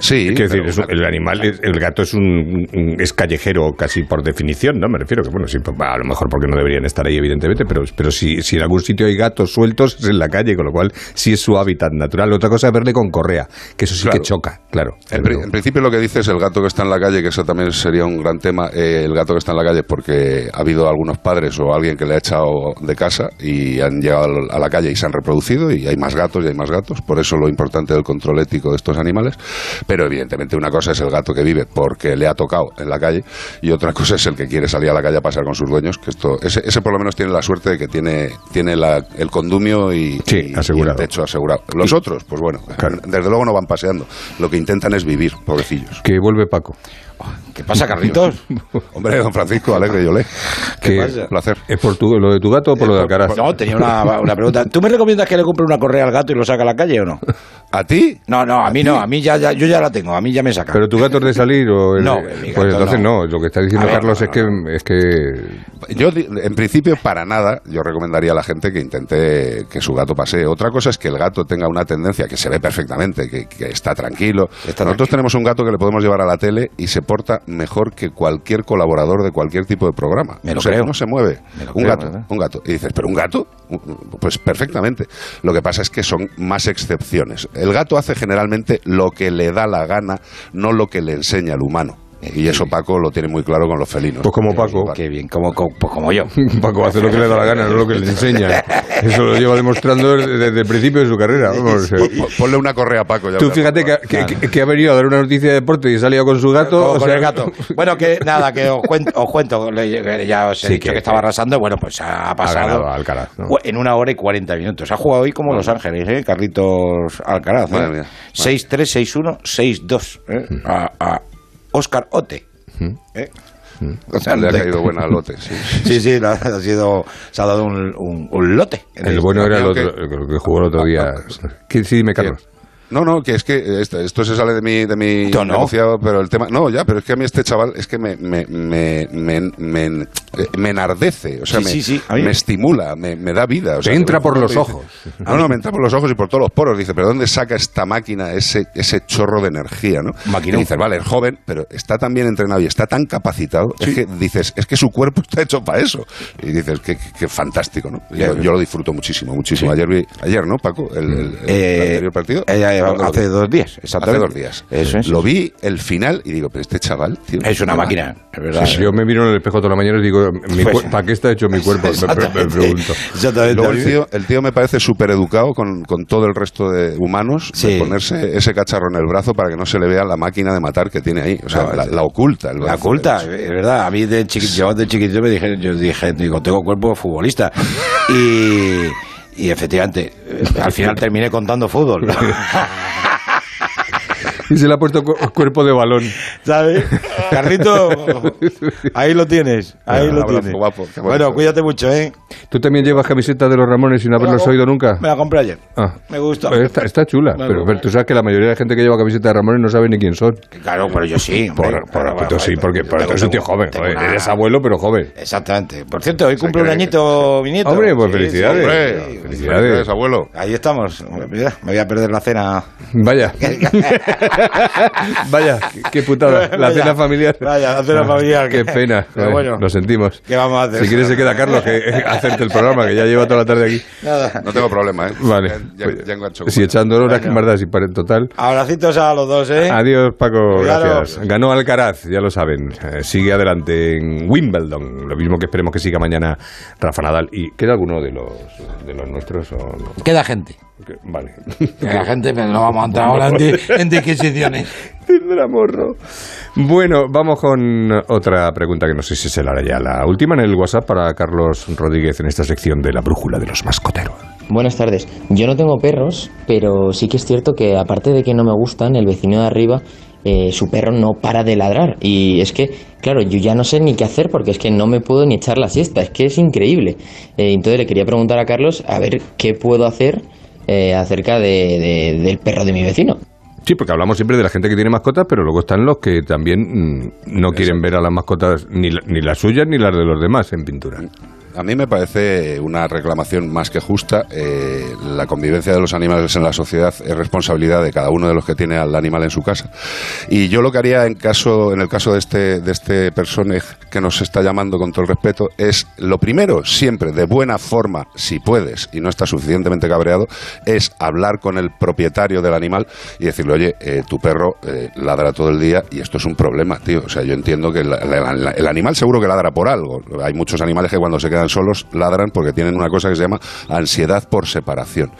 Sí. Es decir, el animal, el gato es un, es callejero casi por definición, ¿no? Me refiero que, bueno, sí, a lo mejor porque no deberían estar ahí, evidentemente, pero, pero si, si en algún sitio hay gatos sueltos es en la calle, con lo cual sí es su hábitat natural. Otra cosa es verle con correa, que eso sí que choca, claro. En, principio lo que dices el gato que está en la calle, que eso también sería un gran tema, eh, el gato que está en la calle porque ha habido algunos padres o alguien que le ha echado de casa y han llegado a la calle y se han reproducido y hay más gatos y hay más gatos, por eso lo importante del control ético de estos animales pero evidentemente una cosa es el gato que vive porque le ha tocado en la calle y otra cosa es el que quiere salir a la calle a pasar con sus dueños, que esto ese, ese por lo menos tiene la suerte de que tiene, tiene la, el condumio y, asegurado. el techo asegurado. Los otros, pues bueno, desde luego no van paseando, lo que intentan es vivir, pobrecillos. Que vuelve Paco. ¿Qué pasa, Carlitos? Hombre, don Francisco, alegre yo le. ¿Qué pasa? placer. ¿Es por lo de tu gato o por lo de Alcaraz? No, tenía una, una, pregunta. ¿Tú me recomiendas que le compre una correa al gato y lo saque a la calle o no? ¿A ti? No, no, a, mí no. A mí ya, ya, yo ya la tengo. A mí ya me saca. ¿Pero tu gato es de salir o...? no, Pues entonces no. Lo que está diciendo Carlos es, que, es que... Yo, en principio, para nada, yo recomendaría a la gente que intente que su gato pasee. Otra cosa es que el gato tenga una tendencia que se ve perfectamente, que, está tranquilo. Nosotros tenemos un gato que le podemos llevar a la tele y se porta mejor que cualquier colaborador de cualquier tipo de programa. Me lo No se mueve. un gato, un gato. Y dices, ¿pero un gato? Pues perfectamente. Lo que pasa es que son más excepciones. El gato hace generalmente lo que le da la gana, no lo que le enseña el humano. Y eso Paco lo tiene muy claro con los felinos. Pues como Paco. Qué bien, como, pues como yo. Paco hace lo que le da la gana, no lo que le enseña. Eso lo lleva demostrando desde el principio de su carrera. Ponle una correa a Paco. Tú fíjate que, ha venido a dar una noticia de deporte y ha salido con su gato. Con, el gato. Bueno, que nada, que os cuento, os cuento ya os he dicho que, estaba arrasando. Bueno, pues ha pasado Alcaraz, en una hora y 40 minutos. Ha jugado hoy como Los Ángeles, ¿eh? Carlitos Alcaraz. ¿eh? 6-3, 6-1, 6-2. ¿eh? A, a Oscar Ote. ¿eh? O sea, le ha caído buena lote. Sí, sí, sí ha sido, se ha dado un, un, lote. El, bueno era el otro, que, que jugó el otro día. Sí, dime, Carlos. No, no, que es que esto, esto se sale de mi, de mi no, negociado, pero el tema. No, ya, pero es que a mí este chaval es que me, me, me, me, me enardece, o sea, me, me estimula, me, da vida. O sea, entra por los ojos. No, no, me entra por los ojos y por todos los poros. Dice, ¿pero dónde saca esta máquina ese, ese chorro de energía, no? Máquina. Dice, vale, es joven, pero está tan bien entrenado y está tan capacitado, es que dices, es que su cuerpo está hecho para eso. Y dices, qué, qué fantástico, ¿no? Yo, lo disfruto muchísimo, muchísimo. Ayer, ayer, ¿no, Paco? El, el, eh, anterior partido. Eh, Eh, hace dos días, exactamente. Hace dos días. Eso es. Lo vi el final y digo, pero este chaval, tío. Es una máquina, es verdad. yo me miro en el espejo toda la mañana y digo, pues, ¿para qué está hecho mi cuerpo? Me, pregunto. Luego el tío, el tío me parece súper educado con, con, todo el resto de humanos de ponerse ese cacharro en el brazo para que no se le vea la máquina de matar que tiene ahí. O sea, la, oculta. la oculta, es verdad. A mí de chiquitito, yo de chiquitito me dije, yo dije, digo, tengo cuerpo de futbolista. Y, y efectivamente, al final terminé contando fútbol. y se le ha puesto cuerpo de balón. ¿Sabes? Carrito, ahí lo tienes. Ahí lo tienes. bueno, cuídate mucho, ¿eh? ¿Tú también llevas camiseta de los Ramones sin haberlos oído nunca? Me la compré ayer. Ah. Me gusta. Pues está, chula. pero, tú sabes que la mayoría de gente que lleva camiseta de Ramones no sabe ni quién son. Claro, pero yo sí. Por, por, sí, porque por eres un tío joven. Eres abuelo, pero joven. Exactamente. Por cierto, hoy cumple un añito mi nieto. Hombre, pues felicidades. felicidades. abuelo. Ahí estamos. Me voy a perder la cena. Vaya. Vaya, qué putada. La cena familiar. Vaya, la cena ah, familiar. Qué pena. bueno, lo sentimos. ¿Qué vamos a hacer? Si quieres se queda Carlos que hacerte el programa, que ya lleva toda la tarde aquí. Nada. No tengo problema, ¿eh? Vale. Ya, si echando horas, que más da si para en total. Abracitos a los dos, ¿eh? Adiós, Paco. Gracias. Ganó Alcaraz, ya lo saben. Eh, sigue adelante en Wimbledon. Lo mismo que esperemos que siga mañana Rafa Nadal. ¿Y queda alguno de los, de los nuestros? O no? Queda gente. Vale. La gente, pero no vamos a entrar ahora en, disquisiciones. Tendrá morro. Bueno, vamos con otra pregunta que no sé si se la hará ya. La última en el WhatsApp para Carlos Rodríguez en esta sección de la brújula de los mascoteros. Buenas tardes. Yo no tengo perros, pero sí que es cierto que aparte de que no me gustan, el vecino de arriba eh, su perro no para de ladrar. Y es que, claro, yo ya no sé ni qué hacer porque es que no me puedo ni echar la siesta. Es que es increíble. Eh, entonces le quería preguntar a Carlos a ver qué puedo hacer eh, acerca de, del perro de mi vecino. Sí, porque hablamos siempre de la gente que tiene mascotas, pero luego están los que también mm, no quieren ver a las mascotas, ni, ni las suyas ni las de los demás en pintura. A mí me parece una reclamación más que justa. Eh, la convivencia de los animales en la sociedad es responsabilidad de cada uno de los que tiene al animal en su casa. Y yo lo que haría en caso, en el caso de este, de este personaje que nos está llamando con todo el respeto, es lo primero, siempre de buena forma, si puedes y no estás suficientemente cabreado, es hablar con el propietario del animal y decirle, oye, eh, tu perro eh, ladra todo el día y esto es un problema, tío. O sea, yo entiendo que el animal seguro que ladra por algo. Hay muchos animales que cuando se quedan solos ladran porque tienen una cosa que se llama ansiedad por separación.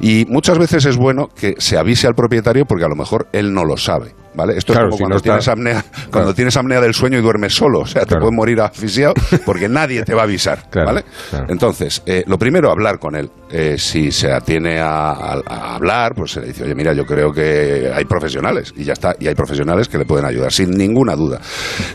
Y muchas veces es bueno que se avise al propietario porque a lo mejor él no lo sabe. ¿Vale? Esto es como cuando, tienes apnea, cuando tienes apnea del sueño y duermes solo. O sea, te puedes morir asfixiado porque nadie te va a avisar. ¿vale? Entonces, eh, lo primero, hablar con él. Eh, si se atiene a, hablar, pues se le dice, oye, mira, yo creo que hay profesionales y ya está. Y hay profesionales que le pueden ayudar, sin ninguna duda.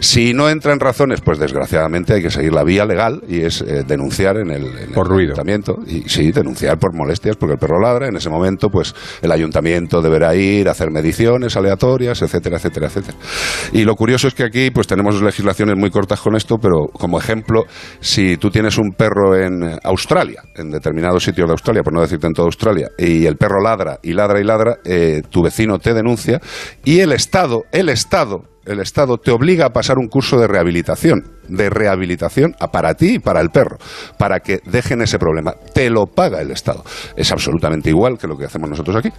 Si no entra en razones, pues desgraciadamente hay que seguir la vía legal y es eh, denunciar en el, por ruido. ayuntamiento. Y sí, denunciar por molestias porque el perro ladra. En ese momento, pues el ayuntamiento deberá ir a hacer mediciones aleatorias, etcétera, etcétera, etcétera. Y lo curioso es que aquí pues tenemos legislaciones muy cortas con esto, pero como ejemplo, si tú tienes un perro en Australia, en determinados sitios de Australia, por no decirte en toda Australia, y el perro ladra y ladra y ladra, eh, tu vecino te denuncia y el Estado, el Estado el Estado te obliga a pasar un curso de rehabilitación, de rehabilitación para ti y para el perro, para que dejen ese problema. Te lo paga el Estado. Es absolutamente igual que lo que hacemos nosotros aquí.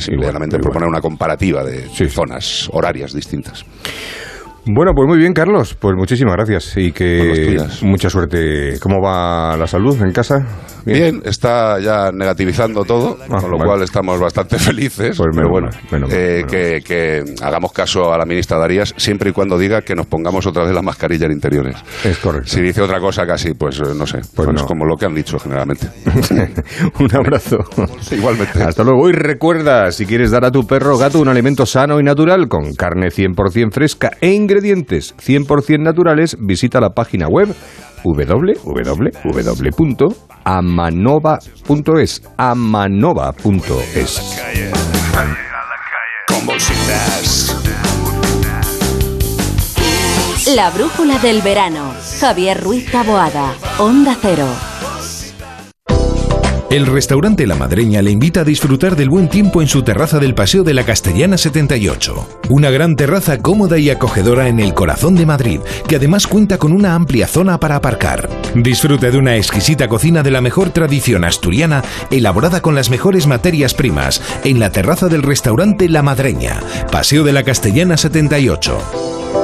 simplemente proponer una comparativa de zonas horarias distintas. Bueno, pues muy bien, Carlos. Pues muchísimas gracias y que mucha suerte. ¿Cómo va la salud en casa? Bien, está ya negativizando todo, ah, con lo cual estamos bastante felices. Pues pero bueno, eh, que, hagamos caso a la ministra Darías siempre y cuando diga que nos pongamos otra vez las mascarillas interiores. Es correcto. Si dice otra cosa casi, pues eh, no sé, pues, es como lo que han dicho generalmente. un abrazo. Igualmente. Hasta luego. Y recuerda, si quieres dar a tu perro o gato un alimento sano y natural con carne 100% fresca e ingredientes 100% naturales, visita la página web www.amanova.es amanova.es La brújula del verano. Javier Ruiz Taboada. Onda Cero. El restaurante La Madreña le invita a disfrutar del buen tiempo en su terraza del Paseo de la Castellana 78. Una gran terraza cómoda y acogedora en el corazón de Madrid, que además cuenta con una amplia zona para aparcar. Disfrute de una exquisita cocina de la mejor tradición asturiana, elaborada con las mejores materias primas, en la terraza del restaurante La Madreña, Paseo de la Castellana 78.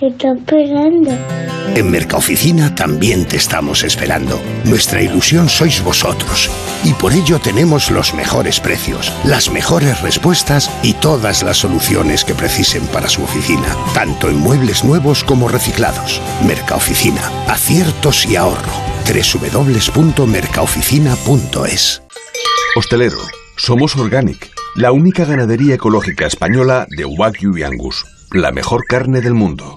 ¿Qué está esperando? En Mercaoficina también te estamos esperando. Nuestra ilusión sois vosotros. Y por ello tenemos los mejores precios, las mejores respuestas y todas las soluciones que precisen para su oficina, tanto en muebles nuevos como reciclados. Mercaoficina, aciertos y ahorro. www.mercaoficina.es Hostelero, somos Organic, la única ganadería ecológica española de Wagyu y Angus, la mejor carne del mundo.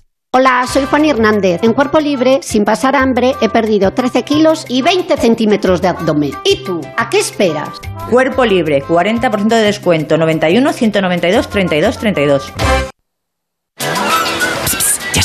Hola, soy Juan Hernández. En Cuerpo Libre, sin pasar hambre, he perdido 13 kilos y 20 centímetros de abdomen. ¿Y tú? ¿A qué esperas? Cuerpo Libre, 40% de descuento, 91 192 32 32.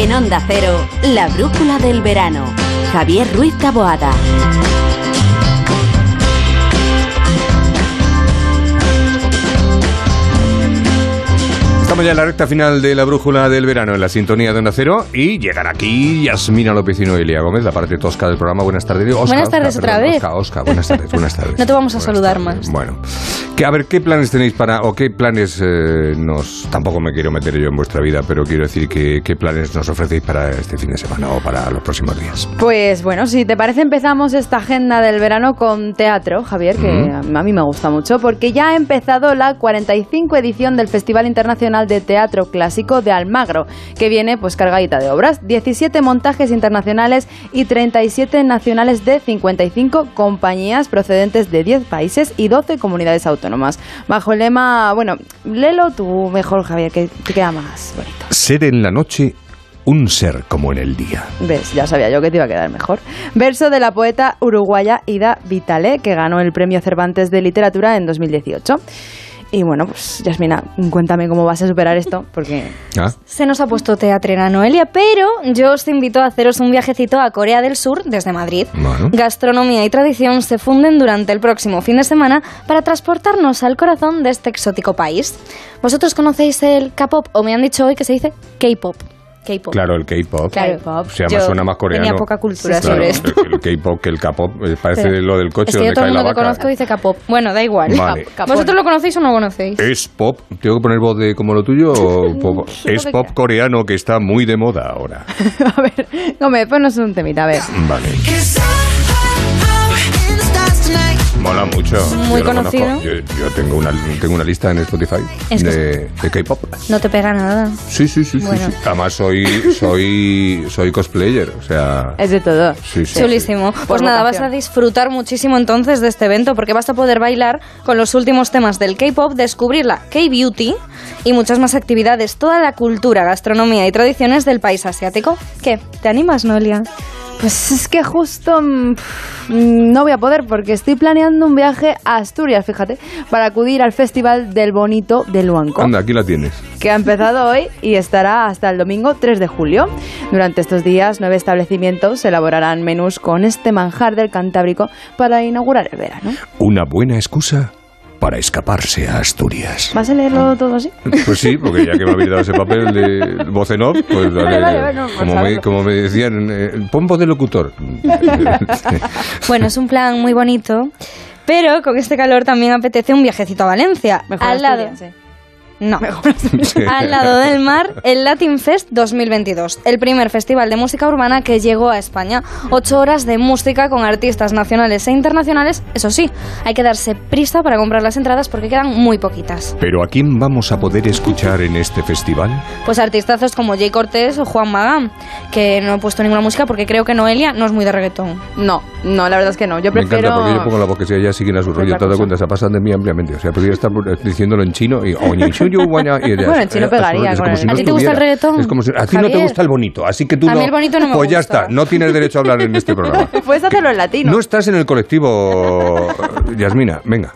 En Onda Cero, la brújula del verano. Javier Ruiz Taboada. Estamos ya en la recta final de la brújula del verano en la sintonía de Onda Cero y llegan aquí Yasmina López y Noelia Gómez, la parte tosca del programa. Buenas tardes. Oscar, Buenas tardes Oscar, otra perdón, vez. Oscar, Oscar, buenas tardes, buenas tardes. No te vamos a saludar más. Bueno, que a ver, ¿qué planes tenéis para, o qué planes eh, nos, tampoco me quiero meter yo en vuestra vida, pero quiero decir que qué planes nos ofrecéis para este fin de semana o para los próximos días? Pues bueno, si te parece empezamos esta agenda del verano con teatro, Javier, que a mí me gusta mucho, porque ya ha empezado la 45 edición del Festival Internacional de Teatro Clásico de Almagro, que viene pues cargadita de obras, 17 montajes internacionales y 37 nacionales de 55 compañías procedentes de 10 países y 12 comunidades autónomas. Bajo el lema, bueno, léelo tú mejor, Javier, que te queda más bonito. Ser en la noche un ser como en el día. ¿Ves? Ya sabía yo que te iba a quedar mejor. Verso de la poeta uruguaya Ida Vitale, que ganó el Premio Cervantes de Literatura en 2018. Y bueno, pues Yasmina, cuéntame cómo vas a superar esto, porque... Ah, Se nos ha puesto teatrera Noelia, pero yo os invito a haceros un viajecito a Corea del Sur desde Madrid. Bueno. Gastronomía y tradición se funden durante el próximo fin de semana para transportarnos al corazón de este exótico país. ¿Vosotros conocéis el K-pop o me han dicho hoy que se dice K-pop? K-pop. Claro, el K-pop. Claro. Se llama, Yo suena más coreano. tenía poca cultura Claro, sobre esto. El, el K-pop que el K-pop. eh, Parece Pero lo del coche Es que yo donde todo cae el la mundo que conozco dice K-pop. Bueno, da igual. Vale. ¿Vosotros lo conocéis o no lo conocéis? ¿Es pop? ¿Tengo que poner voz de como lo tuyo? O pop? Es pop coreano que está muy de moda ahora. Gómez, ponnos un temita, a ver. Vale. Mola mucho. Muy Yo conocido. Yo, yo tengo, una, tengo una lista en Spotify Es que- de, de K-pop. No te pega nada. Sí, sí, sí, sí, Bueno. sí. Además soy, soy, soy cosplayer, o sea... Es de todo. Sí, sí, Chulísimo. Pues Por nada, vas a disfrutar muchísimo entonces de este evento porque vas a poder bailar con los últimos temas del K-pop, descubrir la K-beauty y muchas más actividades, toda la cultura, gastronomía y tradiciones del país asiático. ¿Qué? ¿Te animas, Noelia? Pues es que justo mm, pff, no voy a poder porque estoy planeando un viaje a Asturias, fíjate, para acudir al Festival del Bonito de Luanco. Anda, aquí la tienes. que ha empezado hoy y estará hasta el domingo 3 de julio. Durante estos días, nueve establecimientos elaborarán menús con este manjar del Cantábrico para inaugurar el verano. Una buena excusa para escaparse a Asturias. ¿Vas a leerlo todo así? Pues sí, porque ya que me habéis dado ese papel de voz en off, pues dale, Vale, vale, bueno, pues como, me, hazlo. como me decían, eh, pon voz de locutor. Bueno, es un plan muy bonito, pero con este calor también apetece un viajecito a Valencia. Mejor al lado. Asturias, sí. No. Al lado del mar, el Latin Fest 2022, el primer festival de música urbana que llegó a España. Ocho horas de música con artistas nacionales e internacionales. Eso sí, hay que darse prisa para comprar las entradas porque quedan muy poquitas. Pero ¿a quién vamos a poder escuchar en este festival? Pues artistazos como Jay Cortés o Juan Magán, que no he puesto ninguna música porque creo que Noelia no es muy de reggaetón. No, no, la verdad es que no. Yo Me prefiero... encanta porque yo pongo la voz que si ella siguen a su rollo, te das cuenta, se pasan de mí ampliamente. O sea, podría estar diciéndolo en chino y... Bueno, en chino eh, pegaría es como no ¿A ti te gusta el reggaetón? Es como si, a ti no te gusta el bonito, así que tú A no... mí el bonito no me Pues ya está, no tienes derecho a hablar en este programa. Puedes hacerlo en latino. No estás en el colectivo, Yasmina, venga.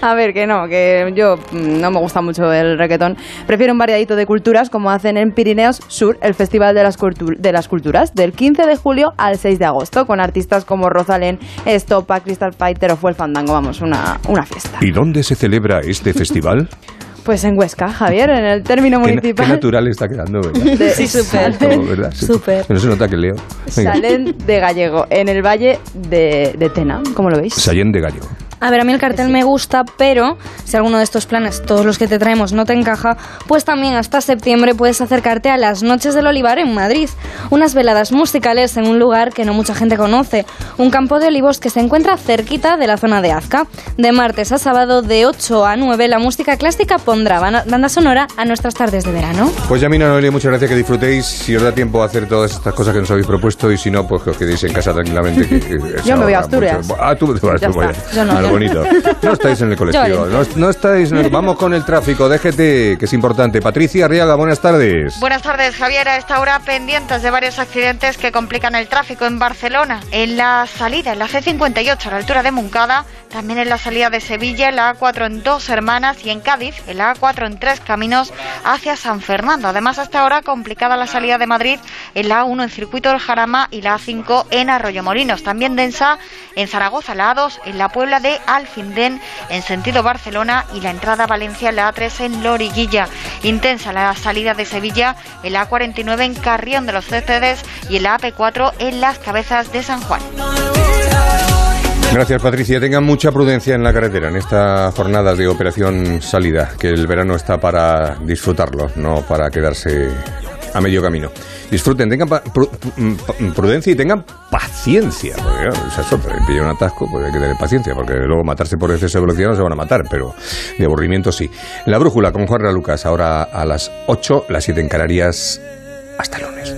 A ver, que no, que yo mm, no me gusta mucho el reggaetón. Prefiero un variadito de culturas como hacen en Pirineos Sur, el Festival de las, Cultu- de las Culturas, del 15 de julio al 6 de agosto, con artistas como Rosalén, Estopa, Crystal Fighter o Fue el Fandango. Vamos, una, una fiesta. ¿Y dónde se celebra este festival? Pues en Huesca, Javier, en el término Qué, municipal. qué natural está quedando, ¿verdad? De- Sí, súper. Súper. No se nota que leo. Venga. Salen de Gallego, en el valle de, de Tena. ¿Cómo lo veis? Sallén de Gallo. A ver, a mí el cartel me gusta, pero si alguno de estos planes, todos los que te traemos, no te encaja, pues también hasta septiembre puedes acercarte a las Noches del Olivar en Madrid. Unas veladas musicales en un lugar que no mucha gente conoce. Un campo de olivos que se encuentra cerquita de la zona de Azca. De martes a sábado, de 8 a 9, la música clásica pondrá banda sonora a nuestras tardes de verano. Pues Yamina, Noelia, muchas gracias, que disfrutéis. Si os da tiempo a hacer todas estas cosas que nos habéis propuesto y si no, pues que os quedéis en casa tranquilamente. que- que Yo me voy a Asturias. mucho. Ah, tú te vas Ya tú. Yo no, a lo bonito. No estáis en el colectivo. No, no estáis en el- Vamos con el tráfico. Déjete, que es importante. Patricia Arriaga, buenas tardes. Buenas tardes, Javier. A esta hora pendientes de varios accidentes que complican el tráfico en Barcelona. En la salida, en la C58, a la altura de Moncada. También en la salida de Sevilla, la A4 en Dos Hermanas. Y en Cádiz, en la A4 en Tres Caminos hacia San Fernando. Además, hasta ahora complicada la salida de Madrid en la A1 en Circuito del Jarama y la A5 en Arroyo Molinos. También densa en Zaragoza, la A2 en la Puebla de Alfindén en sentido Barcelona y la entrada a Valencia en la A3 en Loriguilla. Intensa la salida de Sevilla en la A49 en Carrión de los Céspedes y en la AP4 en Las Cabezas de San Juan. Gracias, Patricia. Tengan mucha prudencia en la carretera en esta jornada de operación salida, que el verano está para disfrutarlo, no para quedarse a medio camino. Disfruten, tengan mm, pa- prudencia y tengan paciencia. Porque, claro, esa es otra. Si pilla un atasco, pues hay que tener paciencia, porque luego matarse por exceso de velocidad no se van a matar, pero de aburrimiento sí. La brújula con Juan Lucas, ahora a las 8, las 7 en Canarias. Hasta lunes.